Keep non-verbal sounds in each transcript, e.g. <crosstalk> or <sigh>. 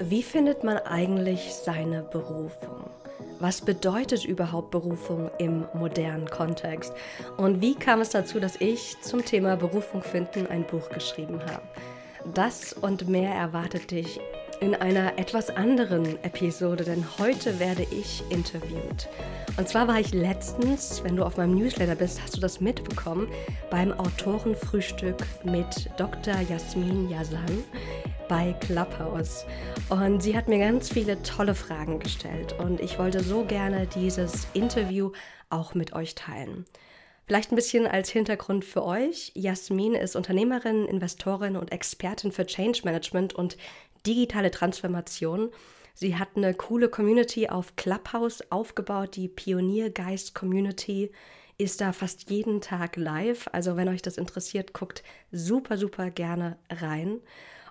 Wie findet man eigentlich seine Berufung? Was bedeutet überhaupt Berufung im modernen Kontext? Und wie kam es dazu, dass ich zum Thema Berufung finden ein Buch geschrieben habe? Das und mehr erwartet dich in einer etwas anderen Episode, denn heute werde ich interviewt. Und zwar war ich letztens, wenn du auf meinem Newsletter bist, hast du das mitbekommen, beim Autorenfrühstück mit Dr. Jasmin Yazan bei Clubhouse. Und sie hat mir ganz viele tolle Fragen gestellt und ich wollte so gerne dieses Interview auch mit euch teilen. Vielleicht ein bisschen als Hintergrund für euch. Jasmin ist Unternehmerin, Investorin und Expertin für Change Management und digitale Transformation. Sie hat eine coole Community auf Clubhouse aufgebaut, die Pioniergeist Community ist da fast jeden Tag live. Also wenn euch das interessiert, guckt super, super gerne rein.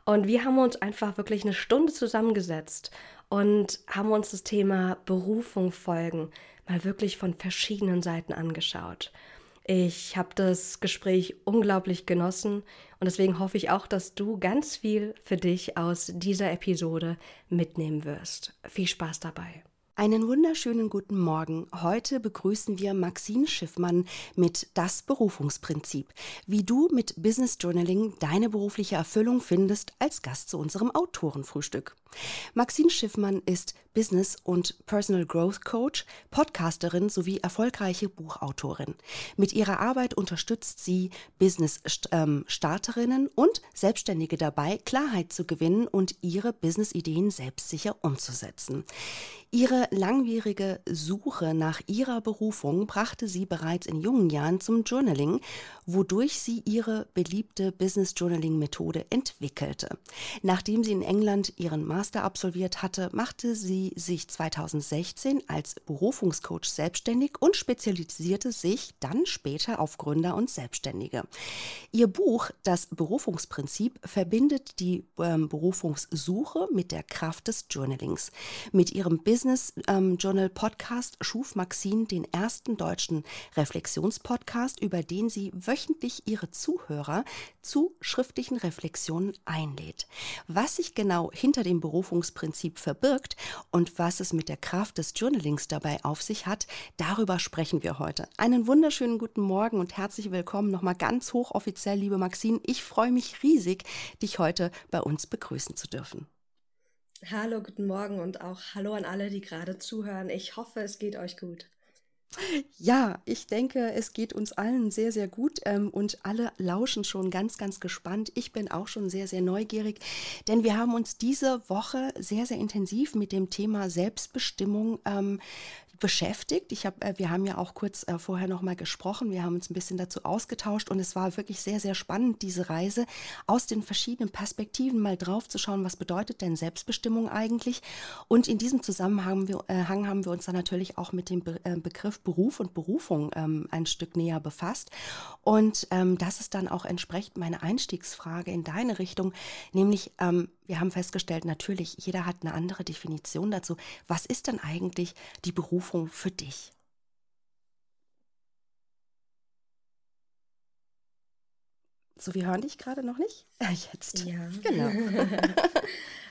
Und wir haben uns einfach wirklich eine Stunde zusammengesetzt und haben uns das Thema Berufung folgen mal wirklich von verschiedenen Seiten angeschaut. Ich habe das Gespräch unglaublich genossen und deswegen hoffe ich auch, dass du ganz viel für dich aus dieser Episode mitnehmen wirst. Viel Spaß dabei. Einen wunderschönen guten Morgen. Heute begrüßen wir Maxine Schiffmann mit Das Berufungsprinzip, wie du mit Business Journaling deine berufliche Erfüllung findest, als Gast zu unserem Autorenfrühstück. Maxine Schiffmann ist Business- und Personal Growth Coach, Podcasterin sowie erfolgreiche Buchautorin. Mit ihrer Arbeit unterstützt sie Business-Starterinnen und Selbstständige dabei, Klarheit zu gewinnen und ihre Business-Ideen selbstsicher umzusetzen. Ihre langwierige Suche nach ihrer Berufung brachte sie bereits in jungen Jahren zum Journaling, wodurch sie ihre beliebte Business Journaling Methode entwickelte. Nachdem sie in England ihren Master absolviert hatte, machte sie sich 2016 als Berufungscoach selbstständig und spezialisierte sich dann später auf Gründer und Selbstständige. Ihr Buch Das Berufungsprinzip verbindet die ähm, Berufungssuche mit der Kraft des Journalings. Mit ihrem Business ähm, Journal Podcast schuf Maxine den ersten deutschen Reflexionspodcast, über den sie wöchentlich ihre Zuhörer zu schriftlichen Reflexionen einlädt. Was sich genau hinter dem Berufungsprinzip verbirgt und was es mit der Kraft des Journalings dabei auf sich hat, darüber sprechen wir heute. Einen wunderschönen guten Morgen und herzlich willkommen nochmal ganz hochoffiziell, liebe Maxine. Ich freue mich riesig, dich heute bei uns begrüßen zu dürfen. Hallo, guten Morgen und auch hallo an alle, die gerade zuhören. Ich hoffe, es geht euch gut. Ja, ich denke, es geht uns allen sehr, sehr gut ähm, und alle lauschen schon ganz, ganz gespannt. Ich bin auch schon sehr, sehr neugierig, denn wir haben uns diese Woche sehr, sehr intensiv mit dem Thema Selbstbestimmung ähm, beschäftigt. Ich hab, äh, wir haben ja auch kurz äh, vorher noch mal gesprochen. Wir haben uns ein bisschen dazu ausgetauscht und es war wirklich sehr, sehr spannend, diese Reise aus den verschiedenen Perspektiven mal drauf zu schauen, was bedeutet denn Selbstbestimmung eigentlich? Und in diesem Zusammenhang haben wir, äh, haben wir uns dann natürlich auch mit dem Be äh, Begriff Beruf und Berufung ähm, ein Stück näher befasst. Und ähm, das ist dann auch entsprechend meine Einstiegsfrage in deine Richtung, nämlich ähm, wir haben festgestellt, natürlich, jeder hat eine andere Definition dazu. Was ist denn eigentlich die Berufung für dich? So, wir hören dich gerade noch nicht? <laughs> Jetzt. Ja. Genau. <laughs> <laughs>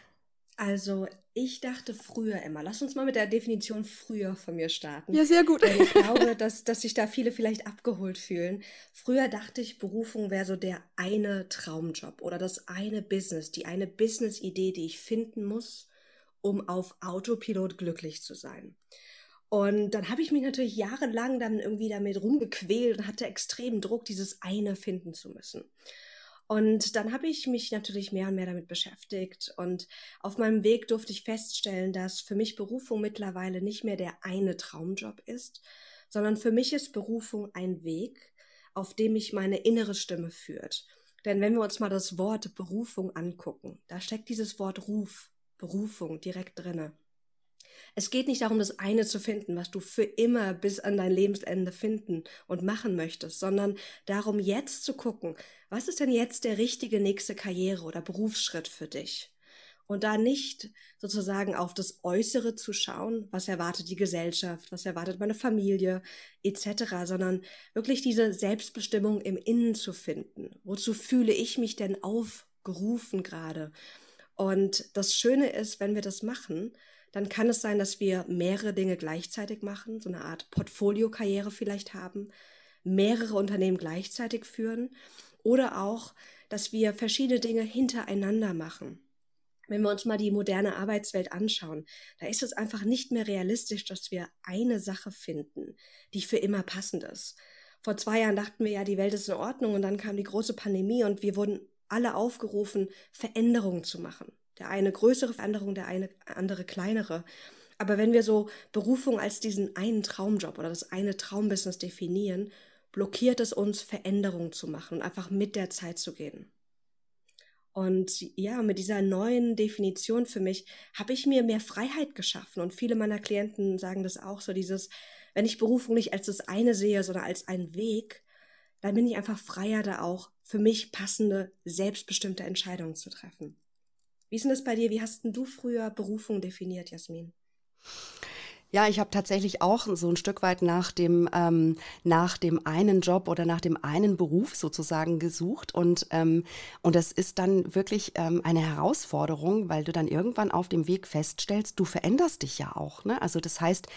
Also, ich dachte früher immer, lass uns mal mit der Definition früher von mir starten. Ja, sehr gut. Weil ich <laughs> glaube, dass, dass sich da viele vielleicht abgeholt fühlen. Früher dachte ich, Berufung wäre so der eine Traumjob oder das eine Business, die eine Business-Idee, die ich finden muss, um auf Autopilot glücklich zu sein. Und dann habe ich mich natürlich jahrelang dann irgendwie damit rumgequält und hatte extremen Druck, dieses eine finden zu müssen. Und dann habe ich mich natürlich mehr und mehr damit beschäftigt. Und auf meinem Weg durfte ich feststellen, dass für mich Berufung mittlerweile nicht mehr der eine Traumjob ist, sondern für mich ist Berufung ein Weg, auf dem mich meine innere Stimme führt. Denn wenn wir uns mal das Wort Berufung angucken, da steckt dieses Wort Ruf, Berufung direkt drinne. Es geht nicht darum, das eine zu finden, was du für immer bis an dein Lebensende finden und machen möchtest, sondern darum jetzt zu gucken, was ist denn jetzt der richtige nächste Karriere oder Berufsschritt für dich? Und da nicht sozusagen auf das Äußere zu schauen, was erwartet die Gesellschaft, was erwartet meine Familie etc., sondern wirklich diese Selbstbestimmung im Innen zu finden. Wozu fühle ich mich denn aufgerufen gerade? Und das Schöne ist, wenn wir das machen, dann kann es sein, dass wir mehrere Dinge gleichzeitig machen, so eine Art Portfoliokarriere vielleicht haben, mehrere Unternehmen gleichzeitig führen oder auch, dass wir verschiedene Dinge hintereinander machen. Wenn wir uns mal die moderne Arbeitswelt anschauen, da ist es einfach nicht mehr realistisch, dass wir eine Sache finden, die für immer passend ist. Vor zwei Jahren dachten wir ja, die Welt ist in Ordnung und dann kam die große Pandemie und wir wurden alle aufgerufen, Veränderungen zu machen. Der eine größere Veränderung, der eine andere kleinere. Aber wenn wir so Berufung als diesen einen Traumjob oder das eine Traumbusiness definieren, blockiert es uns, Veränderungen zu machen und einfach mit der Zeit zu gehen. Und ja, mit dieser neuen Definition für mich habe ich mir mehr Freiheit geschaffen. Und viele meiner Klienten sagen das auch so, dieses, wenn ich Berufung nicht als das eine sehe, sondern als einen Weg, dann bin ich einfach freier, da auch für mich passende, selbstbestimmte Entscheidungen zu treffen. Wie ist denn das bei dir? Wie hast denn du früher Berufung definiert, Jasmin? Ja, ich habe tatsächlich auch so ein Stück weit nach dem, ähm, nach dem einen Job oder nach dem einen Beruf sozusagen gesucht. Und, ähm, und das ist dann wirklich ähm, eine Herausforderung, weil du dann irgendwann auf dem Weg feststellst, du veränderst dich ja auch. Ne? Also das heißt,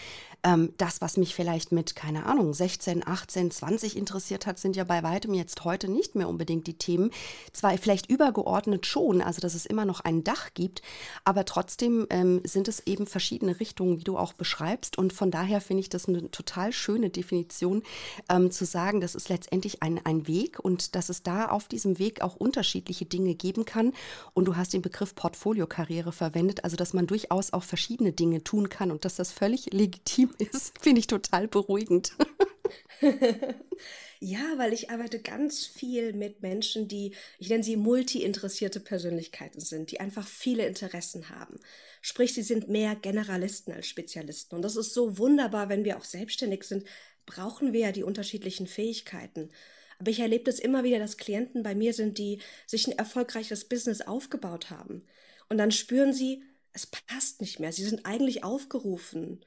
ähm, das, was mich vielleicht mit, keine Ahnung, 16, 18, 20 interessiert hat, sind ja bei weitem jetzt heute nicht mehr unbedingt die Themen. Zwar vielleicht übergeordnet schon, also dass es immer noch ein Dach gibt, aber trotzdem ähm, sind es eben verschiedene Richtungen, wie du auch beschreibst beschreibst. Und von daher finde ich das eine total schöne Definition, ähm, zu sagen, das ist letztendlich ein, ein Weg und dass es da auf diesem Weg auch unterschiedliche Dinge geben kann. Und du hast den Begriff Portfoliokarriere verwendet, also dass man durchaus auch verschiedene Dinge tun kann und dass das völlig <laughs> legitim ist, finde ich total beruhigend. <laughs> Ja, weil ich arbeite ganz viel mit Menschen, die, ich nenne sie multi-interessierte Persönlichkeiten sind, die einfach viele Interessen haben. Sprich, sie sind mehr Generalisten als Spezialisten. Und das ist so wunderbar, wenn wir auch selbstständig sind, brauchen wir ja die unterschiedlichen Fähigkeiten. Aber ich erlebe das immer wieder, dass Klienten bei mir sind, die sich ein erfolgreiches Business aufgebaut haben. Und dann spüren sie, es passt nicht mehr. Sie sind eigentlich aufgerufen,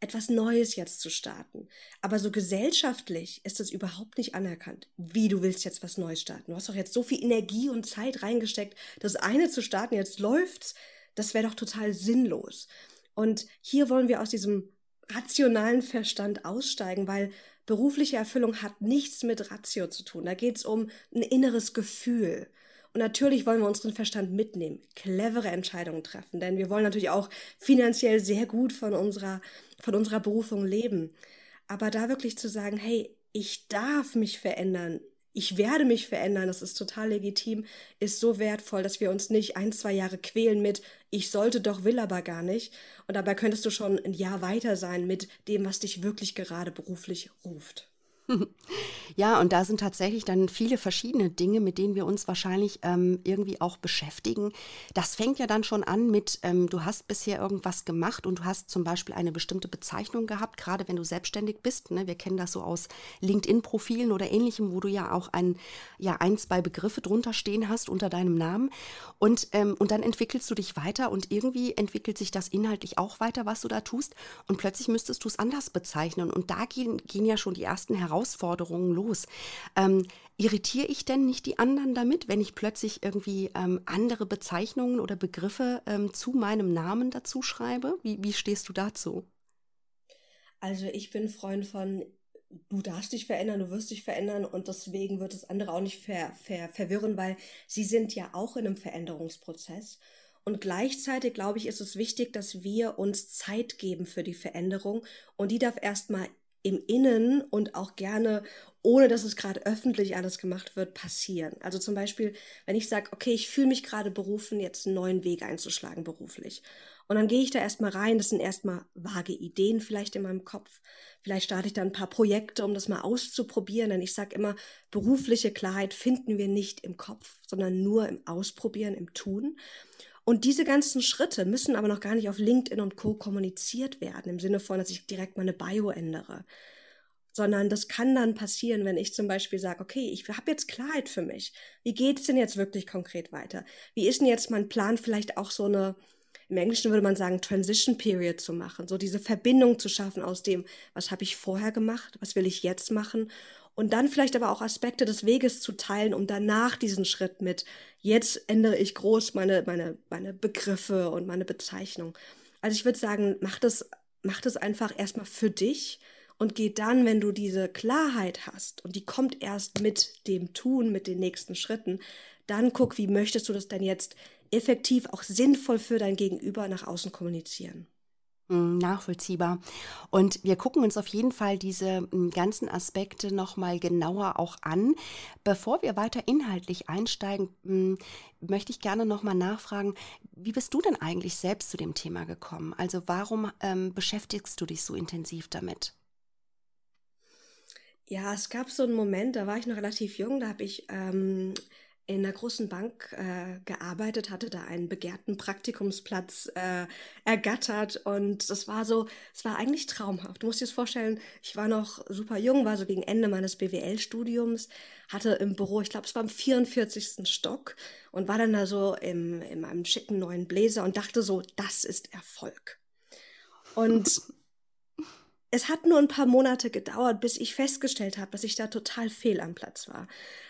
etwas Neues jetzt zu starten. Aber so gesellschaftlich ist das überhaupt nicht anerkannt. Wie du willst jetzt was Neues starten? Du hast doch jetzt so viel Energie und Zeit reingesteckt, das eine zu starten, jetzt läuft's. Das wäre doch total sinnlos. Und hier wollen wir aus diesem rationalen Verstand aussteigen, weil berufliche Erfüllung hat nichts mit Ratio zu tun. Da geht es um ein inneres Gefühl. Und natürlich wollen wir unseren Verstand mitnehmen, clevere Entscheidungen treffen, denn wir wollen natürlich auch finanziell sehr gut von unserer, von unserer Berufung leben. Aber da wirklich zu sagen, hey, ich darf mich verändern, ich werde mich verändern, das ist total legitim, ist so wertvoll, dass wir uns nicht ein, zwei Jahre quälen mit, ich sollte doch, will aber gar nicht. Und dabei könntest du schon ein Jahr weiter sein mit dem, was dich wirklich gerade beruflich ruft. Ja, und da sind tatsächlich dann viele verschiedene Dinge, mit denen wir uns wahrscheinlich ähm, irgendwie auch beschäftigen. Das fängt ja dann schon an mit, ähm, du hast bisher irgendwas gemacht und du hast zum Beispiel eine bestimmte Bezeichnung gehabt, gerade wenn du selbstständig bist. Ne? Wir kennen das so aus LinkedIn-Profilen oder ähnlichem, wo du ja auch ein, ja, ein, zwei Begriffe drunter stehen hast unter deinem Namen. Und, ähm, und dann entwickelst du dich weiter und irgendwie entwickelt sich das inhaltlich auch weiter, was du da tust. Und plötzlich müsstest du es anders bezeichnen. Und da gehen, gehen ja schon die ersten Herausforderungen Herausforderungen los. Ähm, irritiere ich denn nicht die anderen damit, wenn ich plötzlich irgendwie ähm, andere Bezeichnungen oder Begriffe ähm, zu meinem Namen dazu schreibe? Wie, wie stehst du dazu? Also ich bin Freund von, du darfst dich verändern, du wirst dich verändern und deswegen wird es andere auch nicht ver, ver, verwirren, weil sie sind ja auch in einem Veränderungsprozess. Und gleichzeitig, glaube ich, ist es wichtig, dass wir uns Zeit geben für die Veränderung und die darf erstmal im Innen und auch gerne, ohne dass es gerade öffentlich alles gemacht wird, passieren. Also zum Beispiel, wenn ich sage, okay, ich fühle mich gerade berufen, jetzt einen neuen Weg einzuschlagen beruflich. Und dann gehe ich da erstmal rein, das sind erstmal vage Ideen vielleicht in meinem Kopf. Vielleicht starte ich da ein paar Projekte, um das mal auszuprobieren. Denn ich sage immer, berufliche Klarheit finden wir nicht im Kopf, sondern nur im Ausprobieren, im Tun. Und diese ganzen Schritte müssen aber noch gar nicht auf LinkedIn und Co. kommuniziert werden, im Sinne von, dass ich direkt meine Bio ändere. Sondern das kann dann passieren, wenn ich zum Beispiel sage, okay, ich habe jetzt Klarheit für mich. Wie geht es denn jetzt wirklich konkret weiter? Wie ist denn jetzt mein Plan, vielleicht auch so eine, im Englischen würde man sagen, Transition Period zu machen, so diese Verbindung zu schaffen aus dem, was habe ich vorher gemacht, was will ich jetzt machen und dann vielleicht aber auch Aspekte des Weges zu teilen, um danach diesen Schritt mit, jetzt ändere ich groß meine, meine, meine Begriffe und meine Bezeichnung. Also ich würde sagen, mach das, mach das einfach erstmal für dich und geh dann, wenn du diese Klarheit hast, und die kommt erst mit dem Tun, mit den nächsten Schritten, dann guck, wie möchtest du das denn jetzt effektiv auch sinnvoll für dein Gegenüber nach außen kommunizieren. Hm, nachvollziehbar. Und wir gucken uns auf jeden Fall diese hm, ganzen Aspekte nochmal genauer auch an. Bevor wir weiter inhaltlich einsteigen, hm, möchte ich gerne nochmal nachfragen, wie bist du denn eigentlich selbst zu dem Thema gekommen? Also warum ähm, beschäftigst du dich so intensiv damit? Ja, es gab so einen Moment, da war ich noch relativ jung, da habe ich ähm, in einer großen Bank äh, gearbeitet, hatte da einen begehrten Praktikumsplatz äh, ergattert und das war so, es war eigentlich traumhaft. Du musst dir das vorstellen, ich war noch super jung, war so gegen Ende meines BWL-Studiums, hatte im Büro, ich glaube, es war im 44. Stock und war dann da so im, in meinem schicken neuen Bläser und dachte so, das ist Erfolg. Und <laughs> es hat nur ein paar Monate gedauert, bis ich festgestellt habe, dass ich da total fehl am Platz war.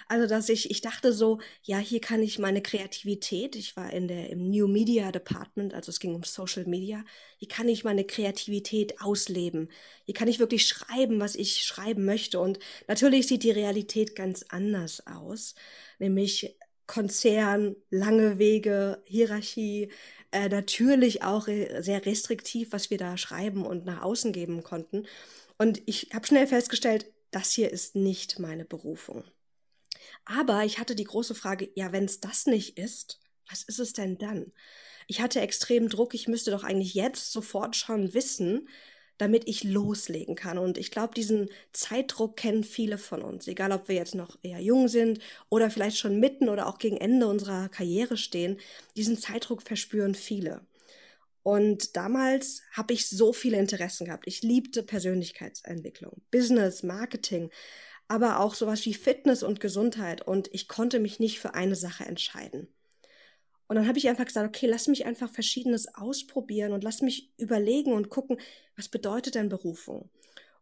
Also, dass ich, ich dachte so, ja, hier kann ich meine Kreativität, ich war in der, im New Media Department, also es ging um Social Media, hier kann ich meine Kreativität ausleben. Hier kann ich wirklich schreiben, was ich schreiben möchte. Und natürlich sieht die Realität ganz anders aus, nämlich Konzern, lange Wege, Hierarchie, äh, natürlich auch sehr restriktiv, was wir da schreiben und nach außen geben konnten. Und ich habe schnell festgestellt, das hier ist nicht meine Berufung. Aber ich hatte die große Frage, ja, wenn es das nicht ist, was ist es denn dann? Ich hatte extremen Druck, ich müsste doch eigentlich jetzt sofort schon wissen, damit ich loslegen kann. Und ich glaube, diesen Zeitdruck kennen viele von uns, egal ob wir jetzt noch eher jung sind oder vielleicht schon mitten oder auch gegen Ende unserer Karriere stehen. Diesen Zeitdruck verspüren viele. Und damals habe ich so viele Interessen gehabt. Ich liebte Persönlichkeitsentwicklung, Business, Marketing, aber auch sowas wie Fitness und Gesundheit. Und ich konnte mich nicht für eine Sache entscheiden. Und dann habe ich einfach gesagt, okay, lass mich einfach Verschiedenes ausprobieren und lass mich überlegen und gucken, was bedeutet denn Berufung?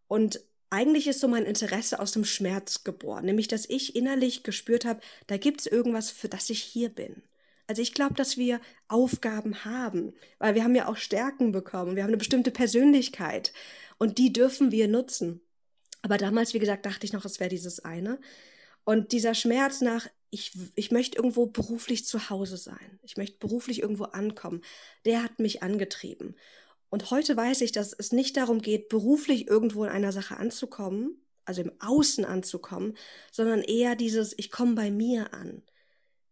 Und eigentlich ist so mein Interesse aus dem Schmerz geboren, nämlich dass ich innerlich gespürt habe, da gibt es irgendwas, für das ich hier bin. Also ich glaube, dass wir Aufgaben haben, weil wir haben ja auch Stärken bekommen, wir haben eine bestimmte Persönlichkeit und die dürfen wir nutzen. Aber damals, wie gesagt, dachte ich noch, es wäre dieses eine. Und dieser Schmerz nach, ich, ich möchte irgendwo beruflich zu Hause sein. Ich möchte beruflich irgendwo ankommen. Der hat mich angetrieben. Und heute weiß ich, dass es nicht darum geht, beruflich irgendwo in einer Sache anzukommen, also im Außen anzukommen, sondern eher dieses, ich komme bei mir an,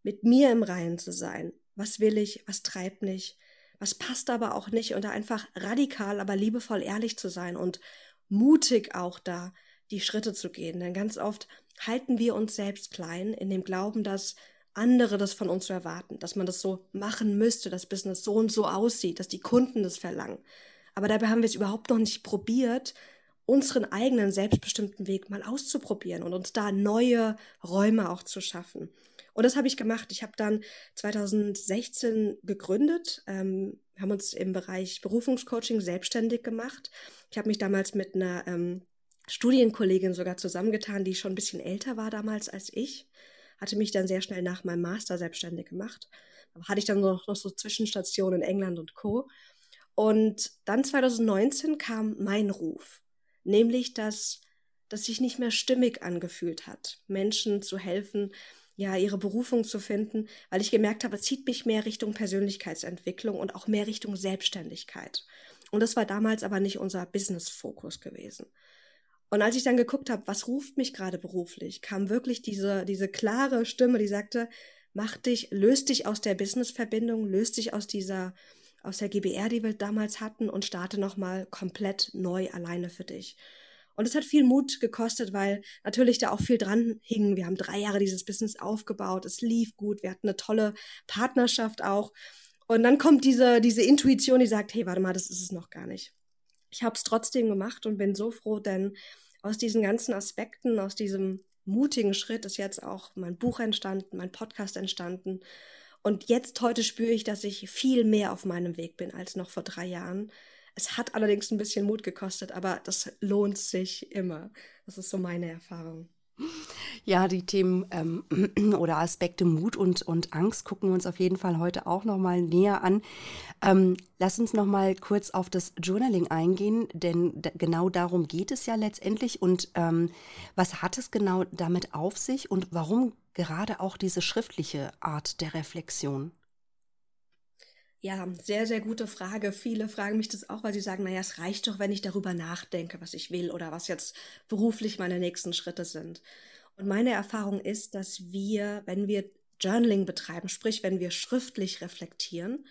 mit mir im Reinen zu sein. Was will ich? Was treibt mich? Was passt aber auch nicht? Und da einfach radikal, aber liebevoll ehrlich zu sein und mutig auch da die Schritte zu gehen. Denn ganz oft halten wir uns selbst klein in dem Glauben, dass andere das von uns erwarten, dass man das so machen müsste, dass Business so und so aussieht, dass die Kunden das verlangen. Aber dabei haben wir es überhaupt noch nicht probiert, unseren eigenen selbstbestimmten Weg mal auszuprobieren und uns da neue Räume auch zu schaffen. Und das habe ich gemacht. Ich habe dann 2016 gegründet, ähm, haben uns im Bereich Berufungscoaching selbstständig gemacht. Ich habe mich damals mit einer ähm, Studienkollegin sogar zusammengetan, die schon ein bisschen älter war damals als ich. Hatte mich dann sehr schnell nach meinem Master selbstständig gemacht. Da hatte ich dann noch, noch so Zwischenstationen in England und Co. Und dann 2019 kam mein Ruf, nämlich dass, dass sich nicht mehr stimmig angefühlt hat, Menschen zu helfen, ja, ihre Berufung zu finden, weil ich gemerkt habe, es zieht mich mehr Richtung Persönlichkeitsentwicklung und auch mehr Richtung Selbstständigkeit. Und das war damals aber nicht unser Business-Fokus gewesen. Und als ich dann geguckt habe, was ruft mich gerade beruflich, kam wirklich diese, diese klare Stimme, die sagte, mach dich, löst dich aus der Business-Verbindung, löst dich aus dieser, aus der GBR, die wir damals hatten und starte nochmal komplett neu alleine für dich. Und es hat viel Mut gekostet, weil natürlich da auch viel dran hing. Wir haben drei Jahre dieses Business aufgebaut. Es lief gut. Wir hatten eine tolle Partnerschaft auch. Und dann kommt diese, diese Intuition, die sagt, hey, warte mal, das ist es noch gar nicht. Ich habe es trotzdem gemacht und bin so froh, denn aus diesen ganzen Aspekten, aus diesem mutigen Schritt ist jetzt auch mein Buch entstanden, mein Podcast entstanden. Und jetzt heute spüre ich, dass ich viel mehr auf meinem Weg bin als noch vor drei Jahren. Es hat allerdings ein bisschen Mut gekostet, aber das lohnt sich immer. Das ist so meine Erfahrung. Ja, die Themen ähm, <clears throat> oder Aspekte Mut und, und Angst gucken wir uns auf jeden Fall heute auch nochmal näher an. Ähm, lass uns nochmal kurz auf das Journaling eingehen, denn genau darum geht es ja letztendlich. Und ähm, was hat es genau damit auf sich und warum gerade auch diese schriftliche Art der Reflexion? Ja, sehr, sehr gute Frage. Viele fragen mich das auch, weil sie sagen, naja, es reicht doch, wenn ich darüber nachdenke, was ich will oder was jetzt beruflich meine nächsten Schritte sind. Und meine Erfahrung ist, dass wir, wenn wir Journaling betreiben, sprich, wenn wir schriftlich reflektieren,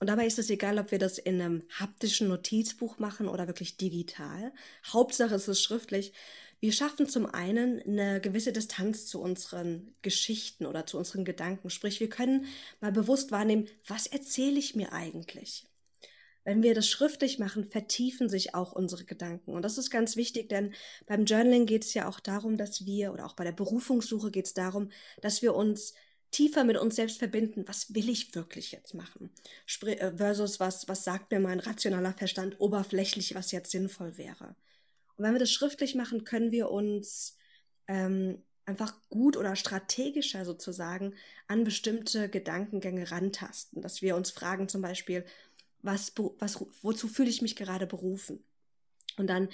und dabei ist es egal, ob wir das in einem haptischen Notizbuch machen oder wirklich digital. Hauptsache es ist schriftlich. Wir schaffen zum einen eine gewisse Distanz zu unseren Geschichten oder zu unseren Gedanken. Sprich, wir können mal bewusst wahrnehmen, was erzähle ich mir eigentlich? Wenn wir das schriftlich machen, vertiefen sich auch unsere Gedanken. Und das ist ganz wichtig, denn beim Journaling geht es ja auch darum, dass wir, oder auch bei der Berufungssuche geht es darum, dass wir uns tiefer mit uns selbst verbinden. Was will ich wirklich jetzt machen? Äh, versus was, was sagt mir mein rationaler Verstand oberflächlich, was jetzt sinnvoll wäre. Und wenn wir das schriftlich machen, können wir uns ähm, einfach gut oder strategischer sozusagen an bestimmte Gedankengänge rantasten. Dass wir uns fragen zum Beispiel, was, was, wozu fühle ich mich gerade berufen? Und dann,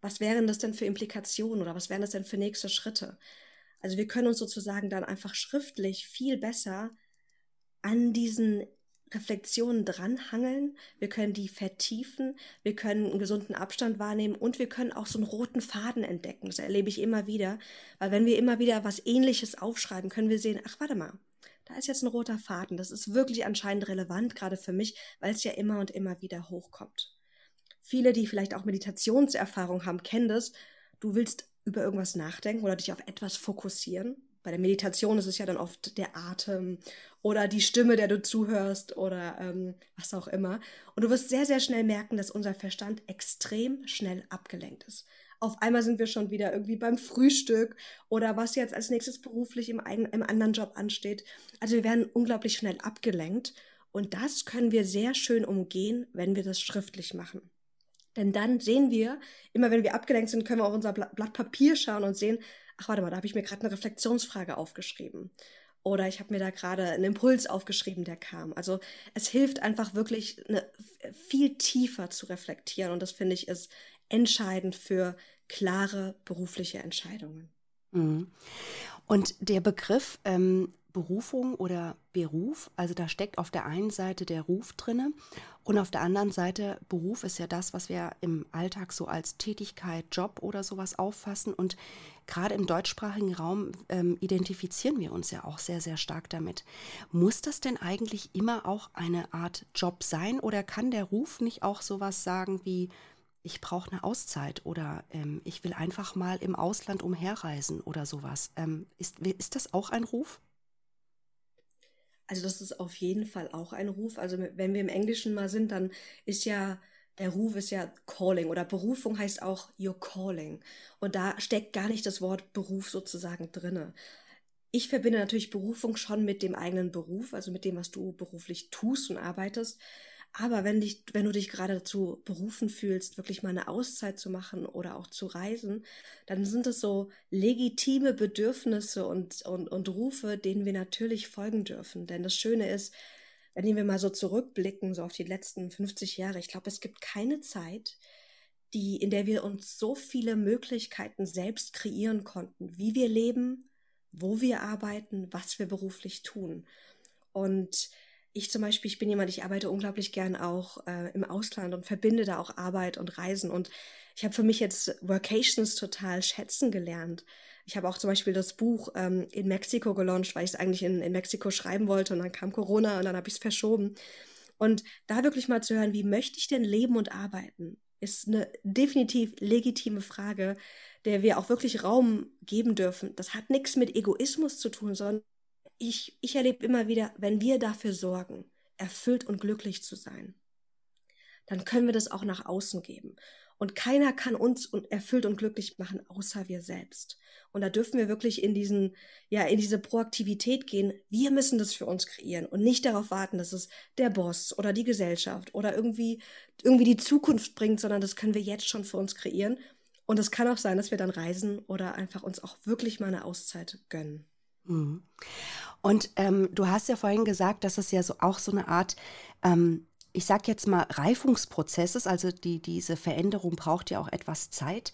was wären das denn für Implikationen oder was wären das denn für nächste Schritte? Also wir können uns sozusagen dann einfach schriftlich viel besser an diesen Reflexionen dranhangeln, wir können die vertiefen, wir können einen gesunden Abstand wahrnehmen und wir können auch so einen roten Faden entdecken. Das erlebe ich immer wieder, weil wenn wir immer wieder was Ähnliches aufschreiben, können wir sehen, ach warte mal, da ist jetzt ein roter Faden. Das ist wirklich anscheinend relevant, gerade für mich, weil es ja immer und immer wieder hochkommt. Viele, die vielleicht auch Meditationserfahrung haben, kennen das. Du willst über irgendwas nachdenken oder dich auf etwas fokussieren. Bei der Meditation ist es ja dann oft der Atem oder die Stimme, der du zuhörst oder ähm, was auch immer. Und du wirst sehr, sehr schnell merken, dass unser Verstand extrem schnell abgelenkt ist auf einmal sind wir schon wieder irgendwie beim Frühstück oder was jetzt als nächstes beruflich im, einen, im anderen Job ansteht. Also wir werden unglaublich schnell abgelenkt und das können wir sehr schön umgehen, wenn wir das schriftlich machen. Denn dann sehen wir, immer wenn wir abgelenkt sind, können wir auf unser Blatt Papier schauen und sehen, ach warte mal, da habe ich mir gerade eine Reflexionsfrage aufgeschrieben. Oder ich habe mir da gerade einen Impuls aufgeschrieben, der kam. Also es hilft einfach wirklich eine, viel tiefer zu reflektieren. Und das finde ich ist entscheidend für klare berufliche Entscheidungen. Mhm. Und der Begriff ähm, Berufung oder Beruf, also da steckt auf der einen Seite der Ruf drinne und auf der anderen Seite Beruf ist ja das, was wir im Alltag so als Tätigkeit, Job oder sowas auffassen und gerade im deutschsprachigen Raum ähm, identifizieren wir uns ja auch sehr, sehr stark damit. Muss das denn eigentlich immer auch eine Art Job sein oder kann der Ruf nicht auch sowas sagen wie ich brauche eine Auszeit oder ähm, ich will einfach mal im Ausland umherreisen oder sowas. Ähm, ist, ist das auch ein Ruf? Also das ist auf jeden Fall auch ein Ruf. Also wenn wir im Englischen mal sind, dann ist ja der Ruf ist ja Calling oder Berufung heißt auch Your Calling. Und da steckt gar nicht das Wort Beruf sozusagen drinne. Ich verbinde natürlich Berufung schon mit dem eigenen Beruf, also mit dem, was du beruflich tust und arbeitest. Aber wenn, dich, wenn du dich gerade dazu berufen fühlst, wirklich mal eine Auszeit zu machen oder auch zu reisen, dann sind es so legitime Bedürfnisse und, und, und Rufe, denen wir natürlich folgen dürfen. Denn das Schöne ist, wenn wir mal so zurückblicken, so auf die letzten 50 Jahre, ich glaube, es gibt keine Zeit, die, in der wir uns so viele Möglichkeiten selbst kreieren konnten, wie wir leben, wo wir arbeiten, was wir beruflich tun. Und ich zum Beispiel, ich bin jemand, ich arbeite unglaublich gern auch äh, im Ausland und verbinde da auch Arbeit und Reisen. Und ich habe für mich jetzt Workations total schätzen gelernt. Ich habe auch zum Beispiel das Buch ähm, in Mexiko gelauncht, weil ich es eigentlich in, in Mexiko schreiben wollte und dann kam Corona und dann habe ich es verschoben. Und da wirklich mal zu hören, wie möchte ich denn leben und arbeiten, ist eine definitiv legitime Frage, der wir auch wirklich Raum geben dürfen. Das hat nichts mit Egoismus zu tun, sondern ich, ich erlebe immer wieder, wenn wir dafür sorgen, erfüllt und glücklich zu sein, dann können wir das auch nach außen geben. Und keiner kann uns erfüllt und glücklich machen, außer wir selbst. Und da dürfen wir wirklich in diesen, ja, in diese Proaktivität gehen. Wir müssen das für uns kreieren und nicht darauf warten, dass es der Boss oder die Gesellschaft oder irgendwie, irgendwie die Zukunft bringt, sondern das können wir jetzt schon für uns kreieren. Und es kann auch sein, dass wir dann reisen oder einfach uns auch wirklich mal eine Auszeit gönnen. Mhm. Und ähm, du hast ja vorhin gesagt, dass es ja so auch so eine Art, ähm, ich sag jetzt mal, Reifungsprozess ist. Also die, diese Veränderung braucht ja auch etwas Zeit.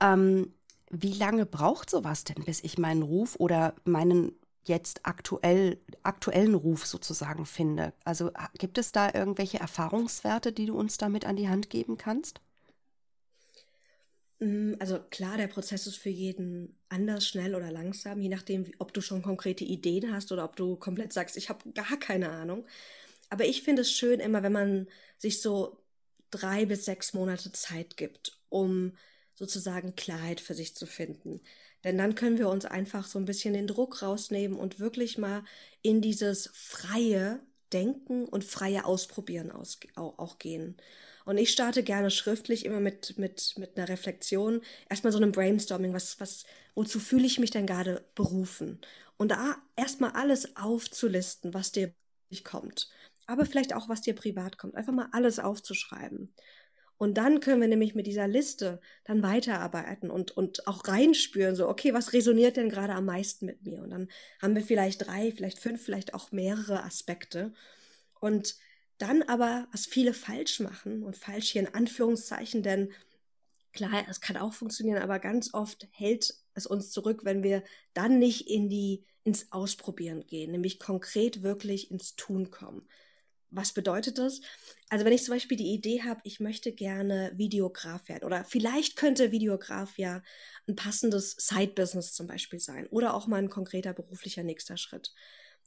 Ähm, wie lange braucht sowas denn, bis ich meinen Ruf oder meinen jetzt aktuell, aktuellen Ruf sozusagen finde? Also gibt es da irgendwelche Erfahrungswerte, die du uns damit an die Hand geben kannst? Mm, also klar, der Prozess ist für jeden anders, schnell oder langsam, je nachdem, ob du schon konkrete Ideen hast oder ob du komplett sagst, ich habe gar keine Ahnung. Aber ich finde es schön immer, wenn man sich so drei bis sechs Monate Zeit gibt, um sozusagen Klarheit für sich zu finden. Denn dann können wir uns einfach so ein bisschen den Druck rausnehmen und wirklich mal in dieses freie Denken und freie Ausprobieren aus, auch, auch gehen. Und ich starte gerne schriftlich immer mit, mit, mit einer Reflexion, erstmal so einem Brainstorming, was, was, wozu fühle ich mich denn gerade berufen? Und da erstmal alles aufzulisten, was dir kommt. Aber vielleicht auch, was dir privat kommt. Einfach mal alles aufzuschreiben. Und dann können wir nämlich mit dieser Liste dann weiterarbeiten und, und auch reinspüren, so, okay, was resoniert denn gerade am meisten mit mir? Und dann haben wir vielleicht drei, vielleicht fünf, vielleicht auch mehrere Aspekte. Und dann aber, was viele falsch machen und falsch hier in Anführungszeichen, denn klar, es kann auch funktionieren, aber ganz oft hält es uns zurück, wenn wir dann nicht in die, ins Ausprobieren gehen, nämlich konkret wirklich ins Tun kommen. Was bedeutet das? Also wenn ich zum Beispiel die Idee habe, ich möchte gerne Videograf werden oder vielleicht könnte Videograf ja ein passendes Side-Business zum Beispiel sein oder auch mal ein konkreter beruflicher nächster Schritt.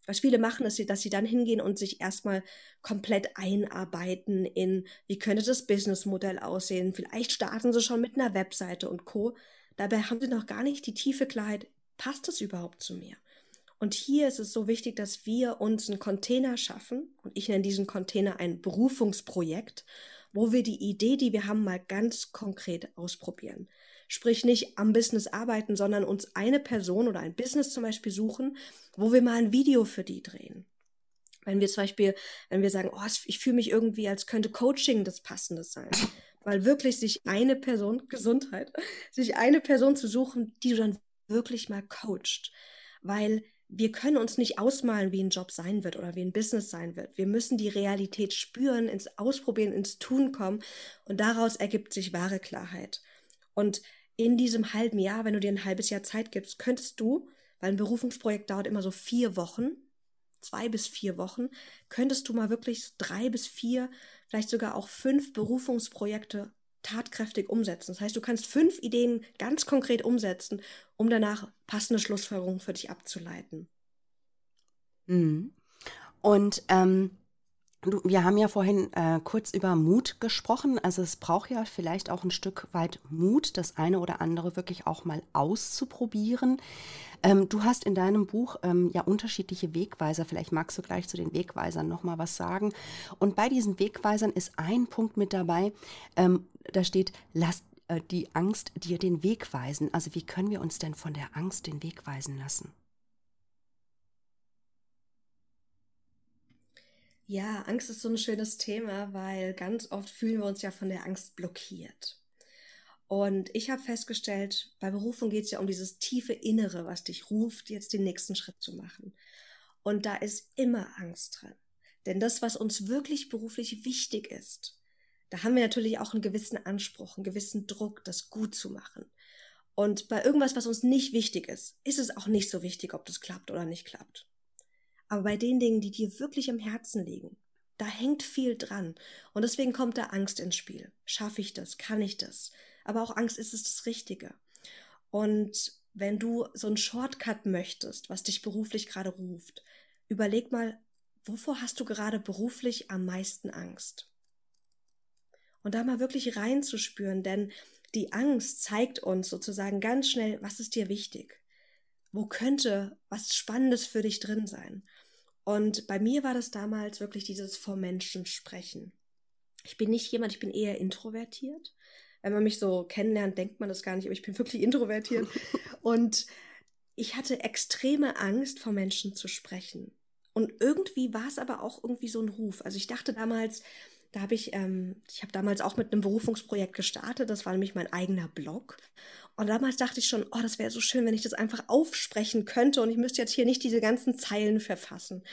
Was viele machen, ist, dass sie dann hingehen und sich erstmal komplett einarbeiten in, wie könnte das Businessmodell aussehen. Vielleicht starten sie schon mit einer Webseite und Co. Dabei haben sie noch gar nicht die tiefe Klarheit, passt das überhaupt zu mir? Und hier ist es so wichtig, dass wir uns einen Container schaffen, und ich nenne diesen Container ein Berufungsprojekt, wo wir die Idee, die wir haben, mal ganz konkret ausprobieren. Sprich nicht am Business arbeiten, sondern uns eine Person oder ein Business zum Beispiel suchen, wo wir mal ein Video für die drehen. Wenn wir zum Beispiel, wenn wir sagen, oh, ich fühle mich irgendwie, als könnte Coaching das Passende sein. Weil wirklich sich eine Person, <laughs> Gesundheit, sich eine Person zu suchen, die du dann wirklich mal coacht. Weil wir können uns nicht ausmalen, wie ein Job sein wird oder wie ein Business sein wird. Wir müssen die Realität spüren, ins Ausprobieren, ins Tun kommen und daraus ergibt sich wahre Klarheit. Und in diesem halben Jahr, wenn du dir ein halbes Jahr Zeit gibst, könntest du, weil ein Berufungsprojekt dauert immer so vier Wochen, zwei bis vier Wochen, könntest du mal wirklich drei bis vier, vielleicht sogar auch fünf Berufungsprojekte tatkräftig umsetzen. Das heißt, du kannst fünf Ideen ganz konkret umsetzen, um danach passende Schlussfolgerungen für dich abzuleiten. Mhm. Und ähm, Du, wir haben ja vorhin äh, kurz über Mut gesprochen. Also es braucht ja vielleicht auch ein Stück weit Mut, das eine oder andere wirklich auch mal auszuprobieren. Ähm, du hast in deinem Buch ähm, ja unterschiedliche Wegweiser. Vielleicht magst du gleich zu den Wegweisern noch mal was sagen. Und bei diesen Wegweisern ist ein Punkt mit dabei. Ähm, da steht, lass äh, die Angst dir den Weg weisen. Also wie können wir uns denn von der Angst den Weg weisen lassen? Ja, Angst ist so ein schönes Thema, weil ganz oft fühlen wir uns ja von der Angst blockiert. Und ich habe festgestellt, bei Berufung geht es ja um dieses tiefe Innere, was dich ruft, jetzt den nächsten Schritt zu machen. Und da ist immer Angst drin. Denn das, was uns wirklich beruflich wichtig ist, da haben wir natürlich auch einen gewissen Anspruch, einen gewissen Druck, das gut zu machen. Und bei irgendwas, was uns nicht wichtig ist, ist es auch nicht so wichtig, ob das klappt oder nicht klappt. Aber bei den Dingen, die dir wirklich am Herzen liegen, da hängt viel dran. Und deswegen kommt da Angst ins Spiel. Schaffe ich das? Kann ich das? Aber auch Angst ist es das Richtige. Und wenn du so einen Shortcut möchtest, was dich beruflich gerade ruft, überleg mal, wovor hast du gerade beruflich am meisten Angst? Und da mal wirklich reinzuspüren, denn die Angst zeigt uns sozusagen ganz schnell, was ist dir wichtig? Wo könnte was Spannendes für dich drin sein? Und bei mir war das damals wirklich dieses vor Menschen sprechen. Ich bin nicht jemand, ich bin eher introvertiert. Wenn man mich so kennenlernt, denkt man das gar nicht, aber ich bin wirklich introvertiert. <laughs> Und ich hatte extreme Angst, vor Menschen zu sprechen. Und irgendwie war es aber auch irgendwie so ein Ruf. Also ich dachte damals, da habe ich, ähm, ich habe damals auch mit einem Berufungsprojekt gestartet. Das war nämlich mein eigener Blog. Und damals dachte ich schon, oh, das wäre so schön, wenn ich das einfach aufsprechen könnte und ich müsste jetzt hier nicht diese ganzen Zeilen verfassen.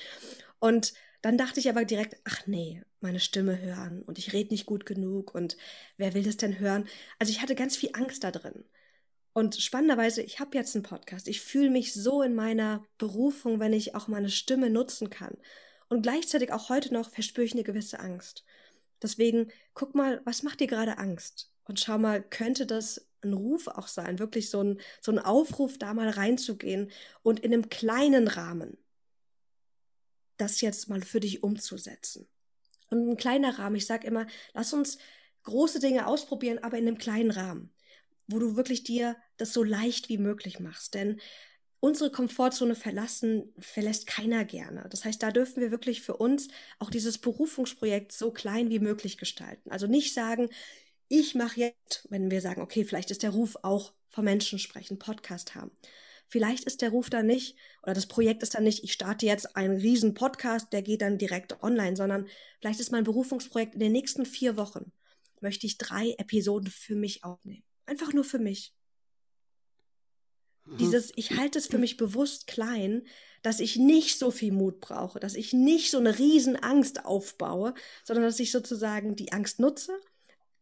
Und dann dachte ich aber direkt, ach nee, meine Stimme hören und ich rede nicht gut genug und wer will das denn hören? Also ich hatte ganz viel Angst da drin. Und spannenderweise, ich habe jetzt einen Podcast. Ich fühle mich so in meiner Berufung, wenn ich auch meine Stimme nutzen kann. Und gleichzeitig auch heute noch verspüre ich eine gewisse Angst. Deswegen guck mal, was macht dir gerade Angst? Und schau mal, könnte das ein Ruf auch sein, wirklich so ein, so ein Aufruf, da mal reinzugehen und in einem kleinen Rahmen das jetzt mal für dich umzusetzen. Und ein kleiner Rahmen, ich sage immer, lass uns große Dinge ausprobieren, aber in einem kleinen Rahmen, wo du wirklich dir das so leicht wie möglich machst. Denn unsere Komfortzone verlassen verlässt keiner gerne. Das heißt, da dürfen wir wirklich für uns auch dieses Berufungsprojekt so klein wie möglich gestalten. Also nicht sagen, ich mache jetzt, wenn wir sagen, okay, vielleicht ist der Ruf auch vom Menschen sprechen, Podcast haben. Vielleicht ist der Ruf dann nicht, oder das Projekt ist dann nicht, ich starte jetzt einen riesen Podcast, der geht dann direkt online, sondern vielleicht ist mein Berufungsprojekt in den nächsten vier Wochen, möchte ich drei Episoden für mich aufnehmen. Einfach nur für mich. Mhm. Dieses, ich halte es für mich bewusst klein, dass ich nicht so viel Mut brauche, dass ich nicht so eine riesen Angst aufbaue, sondern dass ich sozusagen die Angst nutze,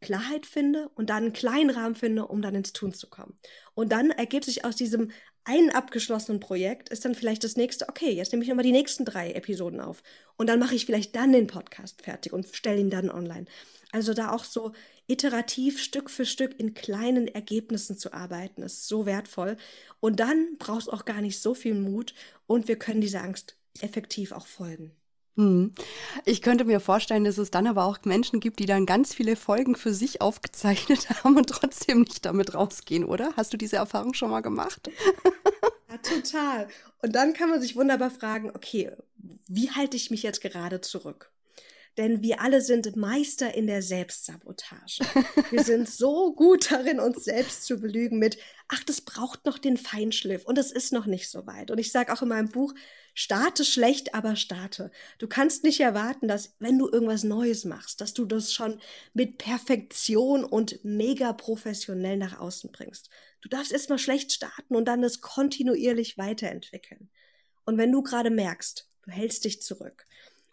Klarheit finde und dann einen kleinen Rahmen finde, um dann ins Tun zu kommen. Und dann ergibt sich aus diesem einen abgeschlossenen Projekt, ist dann vielleicht das nächste, okay, jetzt nehme ich nochmal die nächsten drei Episoden auf. Und dann mache ich vielleicht dann den Podcast fertig und stelle ihn dann online. Also da auch so iterativ Stück für Stück in kleinen Ergebnissen zu arbeiten, ist so wertvoll. Und dann brauchst auch gar nicht so viel Mut und wir können dieser Angst effektiv auch folgen. Hm. Ich könnte mir vorstellen, dass es dann aber auch Menschen gibt, die dann ganz viele Folgen für sich aufgezeichnet <laughs> haben und trotzdem nicht damit rausgehen, oder? Hast du diese Erfahrung schon mal gemacht? <laughs> Ja, total. Und dann kann man sich wunderbar fragen, okay, wie halte ich mich jetzt gerade zurück? denn wir alle sind Meister in der Selbstsabotage. Wir sind so gut darin, uns selbst zu belügen mit, ach, das braucht noch den Feinschliff und es ist noch nicht so weit. Und ich sage auch in meinem Buch, starte schlecht, aber starte. Du kannst nicht erwarten, dass wenn du irgendwas Neues machst, dass du das schon mit Perfektion und mega professionell nach außen bringst. Du darfst erstmal schlecht starten und dann es kontinuierlich weiterentwickeln. Und wenn du gerade merkst, du hältst dich zurück,